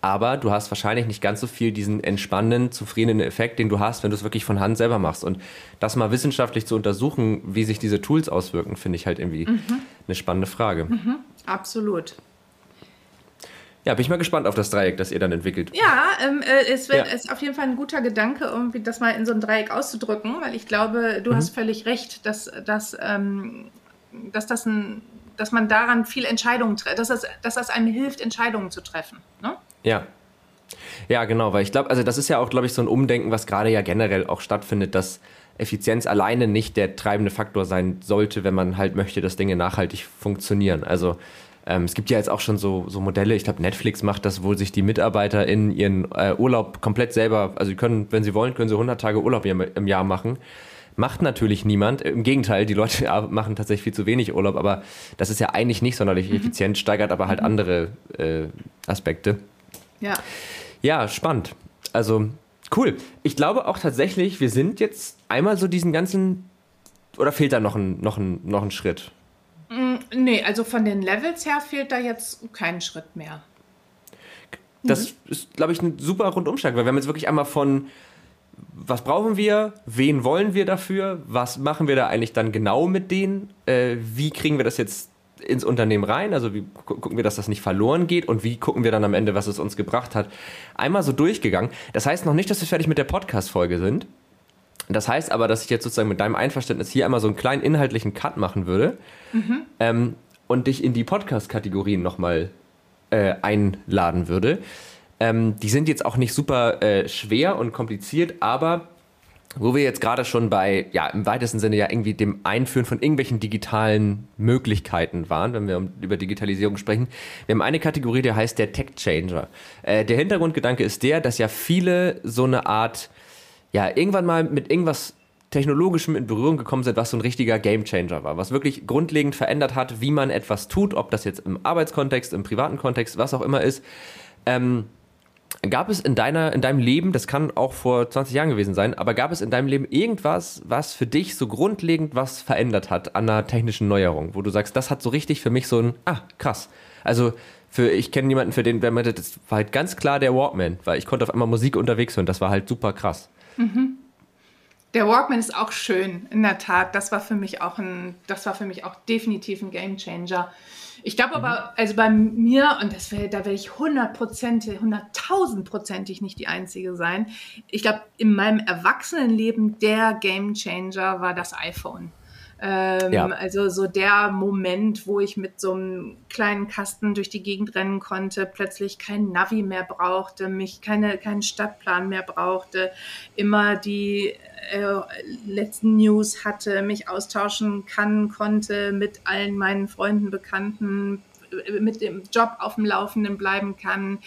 Aber du hast wahrscheinlich nicht ganz so viel diesen entspannenden, zufriedenen Effekt, den du hast, wenn du es wirklich von Hand selber machst. Und das mal wissenschaftlich zu untersuchen, wie sich diese Tools auswirken, finde ich halt irgendwie mhm. eine spannende Frage. Mhm. Absolut. Ja, bin ich mal gespannt auf das Dreieck, das ihr dann entwickelt. Ja, ähm, äh, es wird, Ja. ist auf jeden Fall ein guter Gedanke, irgendwie das mal in so einem Dreieck auszudrücken, weil ich glaube, du Mhm. hast völlig recht, dass, dass, ähm, dass, das ein, dass man daran viel Entscheidungen trifft, dass das, dass das einem hilft, Entscheidungen zu treffen. Ne? Ja. Ja, genau, weil ich glaube, also das ist ja auch, glaube ich, so ein Umdenken, was gerade ja generell auch stattfindet, dass Effizienz alleine nicht der treibende Faktor sein sollte, wenn man halt möchte, dass Dinge nachhaltig funktionieren. Also ähm, es gibt ja jetzt auch schon so, so Modelle, ich glaube Netflix macht das, wo sich die Mitarbeiter in ihren äh, Urlaub komplett selber, also sie können, wenn sie wollen, können sie 100 Tage Urlaub im, im Jahr machen. Macht natürlich niemand. Im Gegenteil, die Leute machen tatsächlich viel zu wenig Urlaub, aber das ist ja eigentlich nicht sonderlich effizient, steigert aber halt andere äh, Aspekte. Ja. Ja, spannend. Also cool. Ich glaube auch tatsächlich, wir sind jetzt einmal so diesen ganzen. Oder fehlt da noch ein, noch ein, noch ein Schritt? Nee, also von den Levels her fehlt da jetzt kein Schritt mehr. Das ist, glaube ich, ein super Rundumschlag, weil wir haben jetzt wirklich einmal von, was brauchen wir, wen wollen wir dafür, was machen wir da eigentlich dann genau mit denen, äh, wie kriegen wir das jetzt ins Unternehmen rein, also wie gu- gucken wir, dass das nicht verloren geht? Und wie gucken wir dann am Ende, was es uns gebracht hat, einmal so durchgegangen. Das heißt noch nicht, dass wir fertig mit der Podcast-Folge sind. Das heißt aber, dass ich jetzt sozusagen mit deinem Einverständnis hier einmal so einen kleinen inhaltlichen Cut machen würde ähm, und dich in die Podcast-Kategorien nochmal äh, einladen würde. Ähm, die sind jetzt auch nicht super äh, schwer und kompliziert, aber wo wir jetzt gerade schon bei, ja, im weitesten Sinne ja irgendwie dem Einführen von irgendwelchen digitalen Möglichkeiten waren, wenn wir über Digitalisierung sprechen. Wir haben eine Kategorie, die heißt der Tech Changer. Äh, der Hintergrundgedanke ist der, dass ja viele so eine Art, ja, irgendwann mal mit irgendwas Technologischem in Berührung gekommen sind, was so ein richtiger Gamechanger war, was wirklich grundlegend verändert hat, wie man etwas tut, ob das jetzt im Arbeitskontext, im privaten Kontext, was auch immer ist. Ähm, Gab es in deiner, in deinem Leben, das kann auch vor 20 Jahren gewesen sein, aber gab es in deinem Leben irgendwas, was für dich so grundlegend was verändert hat an einer technischen Neuerung, wo du sagst, das hat so richtig für mich so ein, ah, krass. Also für, ich kenne jemanden, für den, der meinte, das war halt ganz klar der Walkman, weil ich konnte auf einmal Musik unterwegs hören, das war halt super krass. Der Walkman ist auch schön, in der Tat. Das war für mich auch ein, das war für mich auch definitiv ein Gamechanger. Ich glaube aber, also bei mir, und das wär, da werde ich hundertprozentig, hunderttausendprozentig nicht die Einzige sein. Ich glaube, in meinem Erwachsenenleben der Gamechanger war das iPhone. Ähm, Ja. Also so der Moment, wo ich mit so einem kleinen Kasten durch die Gegend rennen konnte, plötzlich kein Navi mehr brauchte, mich keine, keinen Stadtplan mehr brauchte, immer die äh, letzten News hatte, mich austauschen kann, konnte mit allen meinen Freunden, Bekannten, mit dem Job auf dem Laufenden bleiben kann,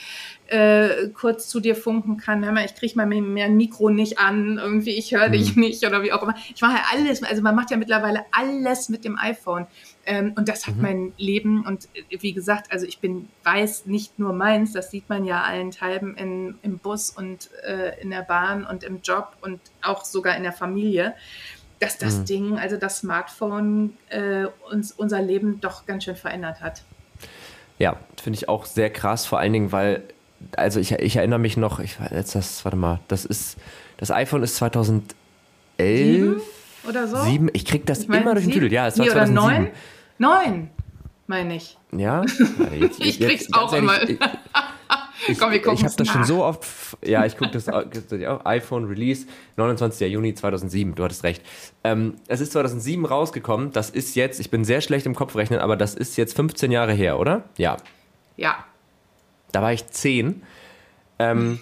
äh, kurz zu dir funken kann, hör mal, ich kriege mal mein Mikro nicht an, irgendwie ich höre dich nicht oder wie auch immer. Ich mache ja alles, also man macht ja mittlerweile alles mit dem iPhone. Ähm, und das hat mein Leben und äh, wie gesagt, also ich bin weiß nicht nur meins, das sieht man ja allenthalben in, im Bus und äh, in der Bahn und im Job und auch sogar in der Familie, dass das Ding, also das Smartphone, äh, uns unser Leben doch ganz schön verändert hat. Ja, finde ich auch sehr krass, vor allen Dingen, weil, also ich, ich erinnere mich noch, ich war jetzt das, warte mal, das ist, das iPhone ist 2011. Sieben oder so? Sieben? Ich krieg das Ich immer durch den? Tüdel. Ja, es war Nee, oder 2007. neun? Neun, meine ich. Ja? *laughs* Warte, jetzt- Ich jetzt- krieg's auch ehrlich, immer. Ich, Komm, wir gucken's ich habe das schon so oft. Ja, ich gucke das auch. auch, *laughs* iPhone Release 29. Juni 2007. Du hattest recht. Ähm, es ist 2007 rausgekommen. Das ist jetzt. Ich bin sehr schlecht im Kopfrechnen, aber das ist jetzt 15 Jahre her, oder? Ja. Ja, Da war ich 10. Ähm,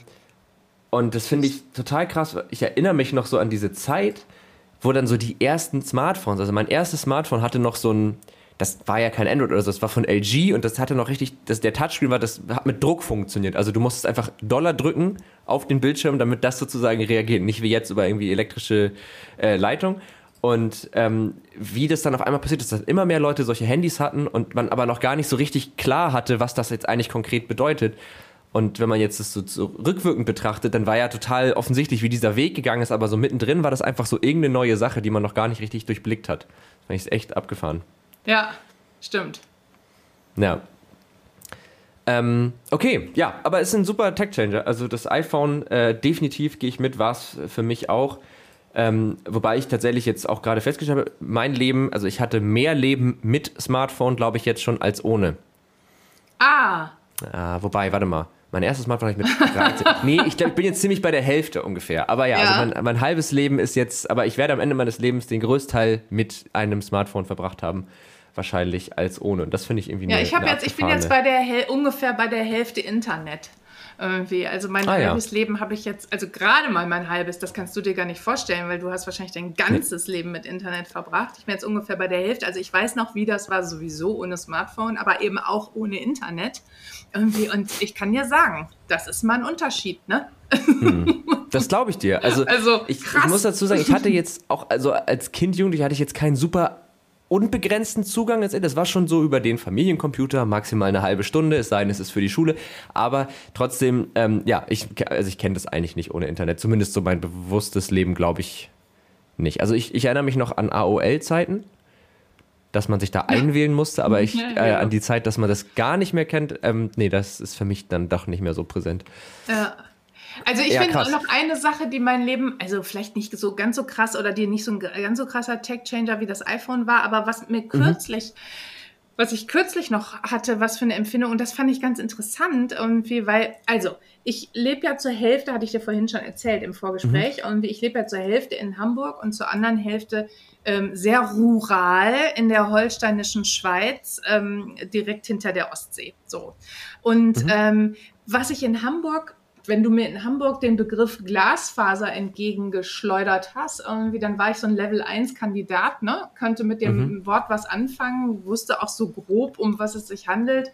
und das finde ich total krass. Ich erinnere mich noch so an diese Zeit, wo dann so die ersten Smartphones, also mein erstes Smartphone hatte noch so ein, das war ja kein Android oder so, das war von LG und das hatte noch richtig, das, der Touchscreen war, das hat mit Druck funktioniert. Also du musstest einfach Dollar drücken auf den Bildschirm, damit das sozusagen reagiert. Nicht wie jetzt über irgendwie elektrische äh, Leitung. Und ähm, wie das dann auf einmal passiert ist, dass immer mehr Leute solche Handys hatten und man aber noch gar nicht so richtig klar hatte, was das jetzt eigentlich konkret bedeutet. Und wenn man jetzt das so, so rückwirkend betrachtet, dann war ja total offensichtlich, wie dieser Weg gegangen ist, aber so mittendrin war das einfach so irgendeine neue Sache, die man noch gar nicht richtig durchblickt hat. Das fand ich echt abgefahren. Ja, stimmt. Ja. Ähm, okay, ja, aber es ist ein super Tech-Changer. Also das iPhone, äh, definitiv gehe ich mit, war es für mich auch. Ähm, wobei ich tatsächlich jetzt auch gerade festgestellt habe, mein Leben, also ich hatte mehr Leben mit Smartphone, glaube ich, jetzt schon als ohne. Ah, Ah, wobei, warte mal. Mein erstes Smartphone habe ich mit 13. *laughs* nee, ich glaube, ich bin jetzt ziemlich bei der Hälfte ungefähr. Aber ja, also Ja. also mein, mein halbes Leben ist jetzt, aber ich werde am Ende meines Lebens den Größteil mit einem Smartphone verbracht haben. Wahrscheinlich als ohne. Und das finde ich irgendwie Ja, eine, ich eine jetzt, ich bin jetzt bei der ungefähr bei der Hälfte Internet. Irgendwie. Also mein Ah, ja. halbes Leben habe ich jetzt, also gerade mal mein halbes, das kannst du dir gar nicht vorstellen, weil du hast wahrscheinlich dein ganzes Leben mit Internet verbracht. Ich bin jetzt ungefähr bei der Hälfte. Also ich weiß noch, wie das war sowieso ohne Smartphone, aber eben auch ohne Internet. Irgendwie. Und ich kann dir sagen, das ist mal ein Unterschied, ne? *laughs* Das glaube ich dir. Also, Also, ich, ich muss dazu sagen, ich hatte jetzt auch, also als Kind, Jugendlich hatte ich jetzt keinen super unbegrenzten Zugang. Das war schon so über den Familiencomputer, maximal eine halbe Stunde, es sei denn, es ist für die Schule. Aber trotzdem, ähm, ja, ich, also ich kenne das eigentlich nicht ohne Internet. Zumindest so mein bewusstes Leben, glaube ich, nicht. Also ich, ich erinnere mich noch an AOL-Zeiten, dass man sich da einwählen musste, aber ich *laughs* äh, an die Zeit, dass man das gar nicht mehr kennt, ähm, nee, das ist für mich dann doch nicht mehr so präsent. Ja. Also ich Ja, finde krass. noch eine Sache, die mein Leben, also vielleicht nicht so ganz so krass oder die nicht so ein ganz so krasser Tech-Changer wie das iPhone war, aber was Mhm. mir kürzlich, was ich kürzlich noch hatte, was für eine Empfindung, und das fand ich ganz interessant irgendwie, weil, also ich lebe ja zur Hälfte, hatte ich dir vorhin schon erzählt im Vorgespräch, Mhm. irgendwie, ich lebe ja zur Hälfte in Hamburg und zur anderen Hälfte ähm, sehr rural in der holsteinischen Schweiz, ähm, direkt hinter der Ostsee. So. Und Mhm. ähm, was ich in Hamburg wenn du mir in Hamburg den Begriff Glasfaser entgegengeschleudert hast, irgendwie, dann war ich so ein Level 1 Kandidat, ne? Könnte mit dem Wort was anfangen, wusste auch so grob, um was es sich handelt.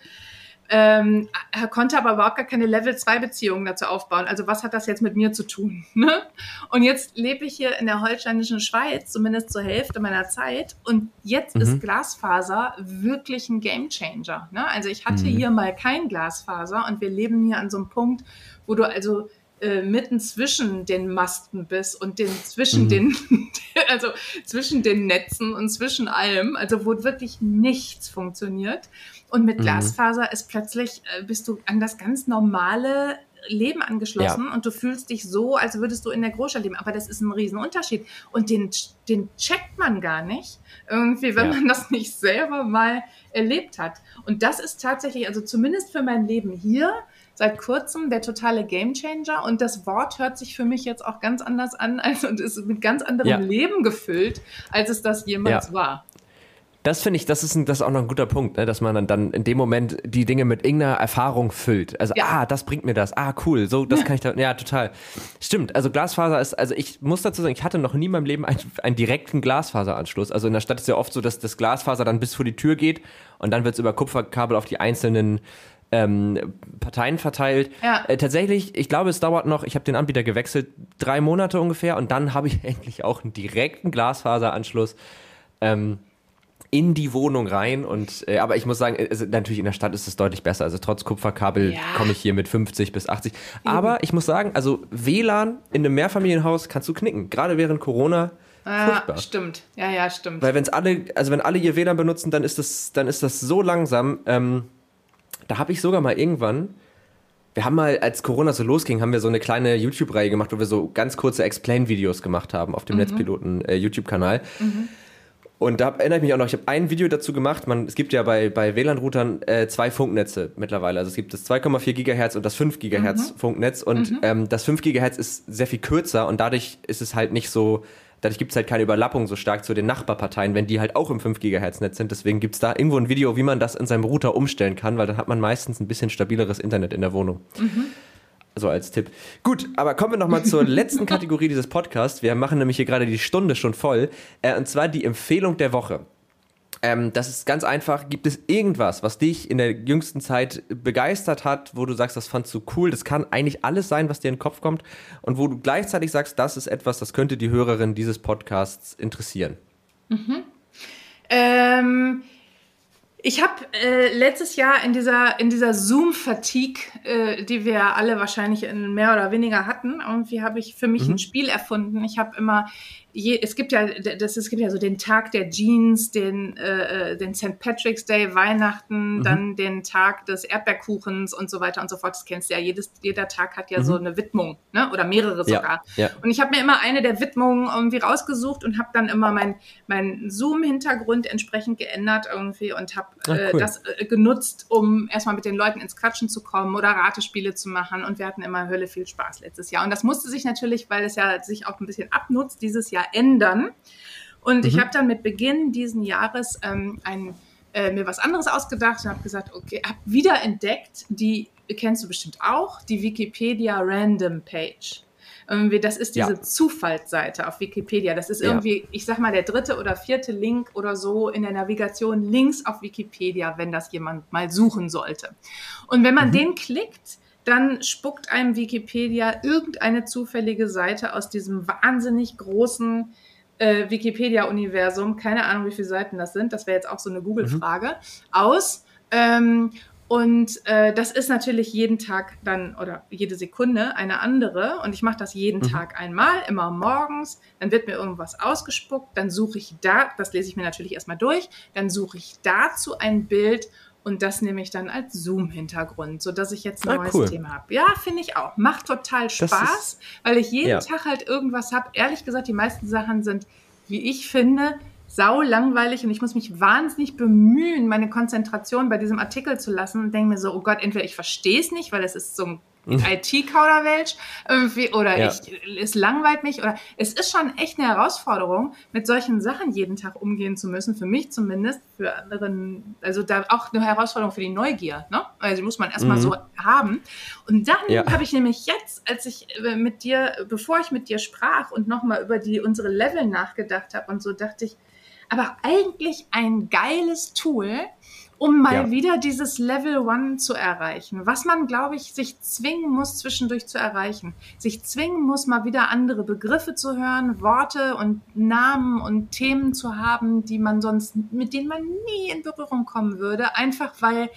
Ähm, konnte aber überhaupt gar keine Level 2 Beziehungen dazu aufbauen. Also was hat das jetzt mit mir zu tun? *laughs* Ne? Und jetzt lebe ich hier in der holsteinischen Schweiz, zumindest zur Hälfte meiner Zeit. Und jetzt ist Glasfaser wirklich ein Gamechanger. Ne? Also ich hatte hier mal kein Glasfaser und wir leben hier an so einem Punkt, wo du also äh, mitten zwischen den Masten bist und den zwischen den, *laughs* also zwischen den Netzen und zwischen allem, also wo wirklich nichts funktioniert. Und mit Glasfaser ist plötzlich, äh, bist du an das ganz normale Leben angeschlossen und du fühlst dich so, als würdest du in der Großstadt leben. Aber das ist ein Riesenunterschied. Und den, den checkt man gar nicht, irgendwie, wenn Ja. man das nicht selber mal erlebt hat. Und das ist tatsächlich, also zumindest für mein Leben hier, seit kurzem der totale Gamechanger. Und das Wort hört sich für mich jetzt auch ganz anders an *laughs* als, und ist mit ganz anderem Ja. Leben gefüllt, als es das jemals Ja. war. Das finde ich, das ist, ein, das ist auch noch ein guter Punkt, ne? dass man dann, dann in dem Moment die Dinge mit irgendeiner Erfahrung füllt. Also, Ja. ah, das bringt mir das. Ah, cool, so, das kann ich da. Ja, total. Stimmt. Also Glasfaser ist, also ich muss dazu sagen, ich hatte noch nie in meinem Leben einen, einen direkten Glasfaseranschluss. Also in der Stadt ist ja oft so, dass das Glasfaser dann bis vor die Tür geht und dann wird es über Kupferkabel auf die einzelnen ähm, Parteien verteilt. Ja. Äh, tatsächlich, ich glaube, es dauert noch, ich habe den Anbieter gewechselt, drei Monate ungefähr und dann habe ich *laughs* endlich auch einen direkten Glasfaseranschluss. Ähm, in die Wohnung rein und äh, aber ich muss sagen, also natürlich in der Stadt ist es deutlich besser. Also trotz Kupferkabel Ja. komme ich hier mit 50 bis 80. Aber ich muss sagen, also WLAN in einem Mehrfamilienhaus kannst du knicken. Gerade während Corona Ah, furchtbar. stimmt. Ja, ja, stimmt. Weil wenn es alle, also wenn alle ihr WLAN benutzen, dann ist das, dann ist das so langsam. Ähm, da habe ich sogar mal irgendwann, wir haben mal, als Corona so losging, haben wir so eine kleine YouTube-Reihe gemacht, wo wir so ganz kurze Explain-Videos gemacht haben auf dem Netzpiloten äh, YouTube-Kanal. Und da erinnere ich mich auch noch, ich habe ein Video dazu gemacht. Man, es gibt ja bei, bei WLAN-Routern äh, zwei Funknetze mittlerweile. Also es gibt das 2,4 Gigahertz und das 5 Gigahertz Funknetz. Und ähm, das 5 Gigahertz ist sehr viel kürzer und dadurch ist es halt nicht so, dadurch gibt es halt keine Überlappung so stark zu den Nachbarparteien, wenn die halt auch im 5 Gigahertz Netz sind. Deswegen gibt es da irgendwo ein Video, wie man das in seinem Router umstellen kann, weil dann hat man meistens ein bisschen stabileres Internet in der Wohnung. So als Tipp. Gut, aber kommen wir nochmal zur *laughs* letzten Kategorie dieses Podcasts. Wir machen nämlich hier gerade die Stunde schon voll. Äh, und zwar die Empfehlung der Woche. Ähm, das ist ganz einfach. Gibt es irgendwas, was dich in der jüngsten Zeit begeistert hat, wo du sagst, das fandst du cool? Das kann eigentlich alles sein, was dir in den Kopf kommt. Und wo du gleichzeitig sagst, das ist etwas, das könnte die Hörerin dieses Podcasts interessieren. Ähm, ich habe äh, letztes Jahr in dieser, in dieser Zoom-Fatigue, äh, die wir alle wahrscheinlich in mehr oder weniger hatten, irgendwie habe ich für mich ein Spiel erfunden. Ich habe immer je, es gibt ja, das, es gibt ja so den Tag der Jeans, den, äh, äh den St. Patrick's Day, Weihnachten, mhm. dann den Tag des Erdbeerkuchens und so weiter und so fort. Das kennst du ja. Jedes, jeder Tag hat ja mhm. so eine Widmung, ne? Oder mehrere sogar. Ja, ja. Und ich habe mir immer eine der Widmungen irgendwie rausgesucht und habe dann immer mein, mein Zoom-Hintergrund entsprechend geändert irgendwie und habe ah, äh, cool. das äh, genutzt, um erstmal mit den Leuten ins Quatschen zu kommen oder Ratespiele zu machen. Und wir hatten immer Hölle viel Spaß letztes Jahr. Und das musste sich natürlich, weil es ja sich auch ein bisschen abnutzt, dieses Jahr ändern. Und mhm. ich habe dann mit Beginn diesen Jahres ähm, ein, äh, mir was anderes ausgedacht und habe gesagt, okay, habe wieder entdeckt, die kennst du bestimmt auch, die Wikipedia Random Page. Das ist diese ja. Zufallsseite auf Wikipedia. Das ist irgendwie, ja. ich sag mal, der dritte oder vierte Link oder so in der Navigation links auf Wikipedia, wenn das jemand mal suchen sollte. Und wenn man mhm. den klickt, dann spuckt einem Wikipedia irgendeine zufällige Seite aus diesem wahnsinnig großen äh, Wikipedia-Universum, keine Ahnung, wie viele Seiten das sind, das wäre jetzt auch so eine Google-Frage, mhm. aus. Ähm, und äh, das ist natürlich jeden Tag dann oder jede Sekunde eine andere. Und ich mache das jeden mhm. Tag einmal, immer morgens. Dann wird mir irgendwas ausgespuckt. Dann suche ich da, das lese ich mir natürlich erstmal durch. Dann suche ich dazu ein Bild und das nehme ich dann als Zoom-Hintergrund, sodass ich jetzt ein ah, neues cool. Thema habe. Ja, finde ich auch. Macht total Spaß, weil ich jeden ja. Tag halt irgendwas habe. Ehrlich gesagt, die meisten Sachen sind, wie ich finde, sau langweilig und ich muss mich wahnsinnig bemühen, meine Konzentration bei diesem Artikel zu lassen und denke mir so, oh Gott, entweder ich verstehe es nicht, weil es ist so ein *laughs* IT-Kauderwelsch irgendwie oder ja. ich, es langweilt mich oder es ist schon echt eine Herausforderung, mit solchen Sachen jeden Tag umgehen zu müssen, für mich zumindest, für anderen, also da auch eine Herausforderung für die Neugier, ne? Also die muss man erstmal mhm. so haben. Und dann ja. habe ich nämlich jetzt, als ich äh, mit dir, bevor ich mit dir sprach und nochmal über die unsere Level nachgedacht habe und so, dachte ich, aber eigentlich ein geiles Tool, um mal ja. wieder dieses Level One zu erreichen. Was man, glaube ich, sich zwingen muss, zwischendurch zu erreichen. Sich zwingen muss, mal wieder andere Begriffe zu hören, Worte und Namen und Themen zu haben, die man sonst, mit denen man nie in Berührung kommen würde. Einfach weil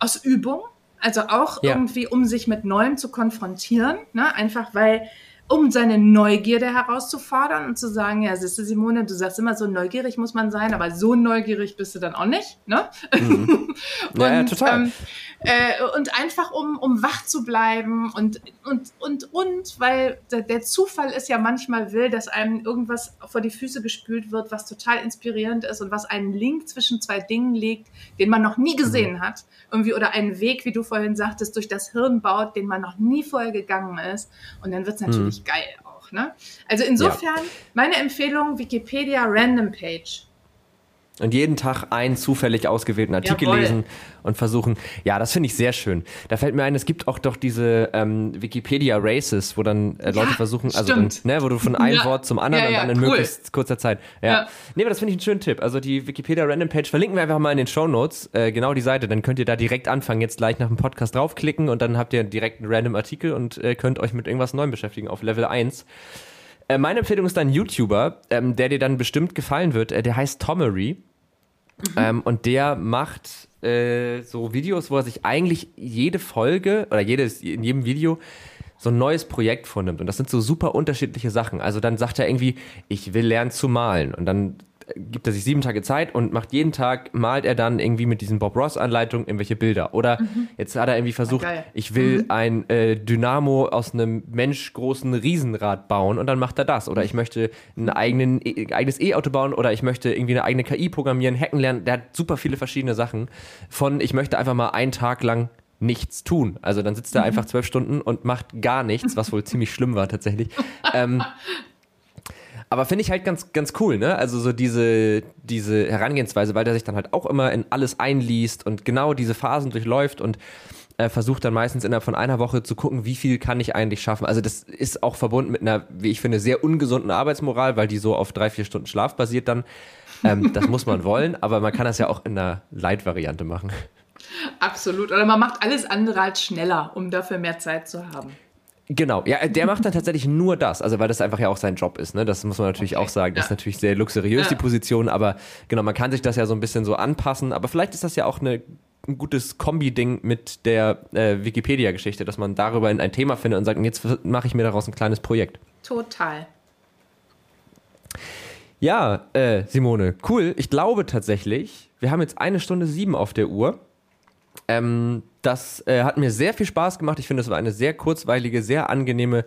aus Übung, also auch ja. irgendwie, um sich mit Neuem zu konfrontieren, ne? einfach weil um seine Neugierde herauszufordern und zu sagen, ja, siehst du, Simone, du sagst immer, so neugierig muss man sein, aber so neugierig bist du dann auch nicht, ne? Mhm. und, *laughs* ja, ja, total. Ähm, äh, und einfach um, um wach zu bleiben und, und, und, und, weil der, der Zufall ist ja manchmal will, dass einem irgendwas vor die Füße gespült wird, was total inspirierend ist und was einen Link zwischen zwei Dingen legt, den man noch nie gesehen mhm. hat, irgendwie, oder einen Weg, wie du vorhin sagtest, durch das Hirn baut, den man noch nie vorher gegangen ist. Und dann wird es natürlich mhm geil auch. Ne? Also insofern, ja. meine Empfehlung, Wikipedia Random Page. Und jeden Tag einen zufällig ausgewählten Artikel Jawohl. lesen und versuchen. Ja, das finde ich sehr schön. Da fällt mir ein, es gibt auch doch diese ähm, Wikipedia Races, wo dann äh, Leute ja, versuchen, also dann, ne, wo du von einem ja. Wort zum anderen ja, und dann in cool. möglichst kurzer Zeit. Ja. ja. Nee, aber das finde ich einen schönen Tipp. Also die Wikipedia Random Page verlinken wir einfach mal in den Show Notes, äh, genau die Seite. Dann könnt ihr da direkt anfangen, jetzt gleich nach dem Podcast draufklicken und dann habt ihr direkt einen random Artikel und äh, könnt euch mit irgendwas Neuem beschäftigen auf Level 1. Äh, meine Empfehlung ist ein YouTuber, ähm, der dir dann bestimmt gefallen wird. Äh, der heißt Tomery. Mhm. Ähm, und der macht äh, so Videos, wo er sich eigentlich jede Folge oder jedes, in jedem Video so ein neues Projekt vornimmt. Und das sind so super unterschiedliche Sachen. Also dann sagt er irgendwie, ich will lernen zu malen. Und dann gibt er sich sieben Tage Zeit und macht jeden Tag, malt er dann irgendwie mit diesen Bob Ross-Anleitungen irgendwelche Bilder. Oder mhm. jetzt hat er irgendwie versucht, ah, ich will mhm. ein äh, Dynamo aus einem menschgroßen Riesenrad bauen und dann macht er das. Oder ich möchte ein eigenen, e eigenes E-Auto bauen oder ich möchte irgendwie eine eigene KI programmieren, hacken lernen. Der hat super viele verschiedene Sachen. Von ich möchte einfach mal einen Tag lang nichts tun. Also dann sitzt er mhm. einfach zwölf Stunden und macht gar nichts, was wohl ziemlich schlimm war tatsächlich. *laughs* ähm, aber finde ich halt ganz, ganz cool, ne? Also so diese, diese Herangehensweise, weil der sich dann halt auch immer in alles einliest und genau diese Phasen durchläuft und äh, versucht dann meistens innerhalb von einer Woche zu gucken, wie viel kann ich eigentlich schaffen. Also das ist auch verbunden mit einer, wie ich finde, sehr ungesunden Arbeitsmoral, weil die so auf drei, vier Stunden Schlaf basiert dann. Ähm, das muss man wollen, aber man kann das ja auch in einer Light-Variante machen. Absolut. Oder man macht alles andere als schneller, um dafür mehr Zeit zu haben. Genau, ja, der *laughs* macht dann tatsächlich nur das, also weil das einfach ja auch sein Job ist, ne? Das muss man natürlich okay. auch sagen. Das ist natürlich sehr luxuriös, ja. die Position, aber genau, man kann sich das ja so ein bisschen so anpassen, aber vielleicht ist das ja auch eine, ein gutes Kombi-Ding mit der äh, Wikipedia-Geschichte, dass man darüber ein Thema findet und sagt, jetzt mache ich mir daraus ein kleines Projekt. Total. Ja, äh, Simone, cool. Ich glaube tatsächlich, wir haben jetzt eine Stunde sieben auf der Uhr. Ähm, das äh, hat mir sehr viel Spaß gemacht. Ich finde, es war eine sehr kurzweilige, sehr angenehme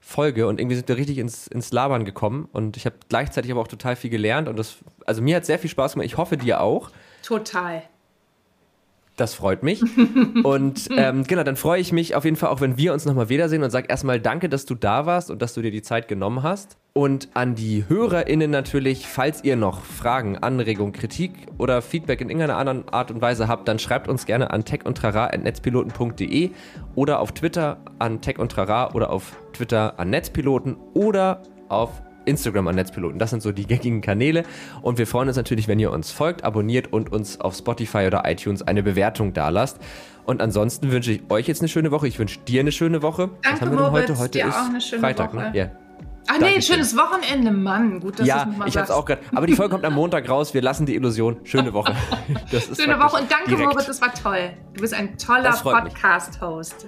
Folge und irgendwie sind wir richtig ins, ins Labern gekommen und ich habe gleichzeitig aber auch total viel gelernt und das, also mir hat sehr viel Spaß gemacht. Ich hoffe dir auch. Total. Das freut mich. *laughs* Und ähm, genau, dann freue ich mich auf jeden Fall auch, wenn wir uns nochmal wiedersehen und sag erstmal danke, dass du da warst und dass du dir die Zeit genommen hast. Und an die HörerInnen natürlich, falls ihr noch Fragen, Anregungen, Kritik oder Feedback in irgendeiner anderen Art und Weise habt, dann schreibt uns gerne an techundtrara.netzpiloten.de oder auf Twitter an techundtrara oder auf Twitter an Netzpiloten oder auf Instagram an Netzpiloten. Das sind so die gängigen Kanäle. Und wir freuen uns natürlich, wenn ihr uns folgt, abonniert und uns auf Spotify oder iTunes eine Bewertung dalasst. Und ansonsten wünsche ich euch jetzt eine schöne Woche. Ich wünsche dir eine schöne Woche. Danke, Was haben wir denn Moritz, heute? Heute ist auch eine schöne Freitag, Woche. ne? Ja. Ach nee, Dankeschön. schönes Wochenende, Mann. Gut, dass Ja, ich hab's auch gerade. Aber die Folge kommt am Montag raus. Wir lassen die Illusion. Schöne Woche. *laughs* Das ist Schöne Woche und danke, direkt. Moritz, das war toll. Du bist ein toller. Podcast-Host.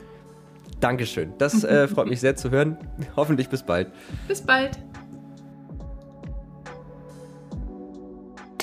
Dankeschön. Das äh, freut mich sehr zu hören. Hoffentlich bis bald. Bis bald.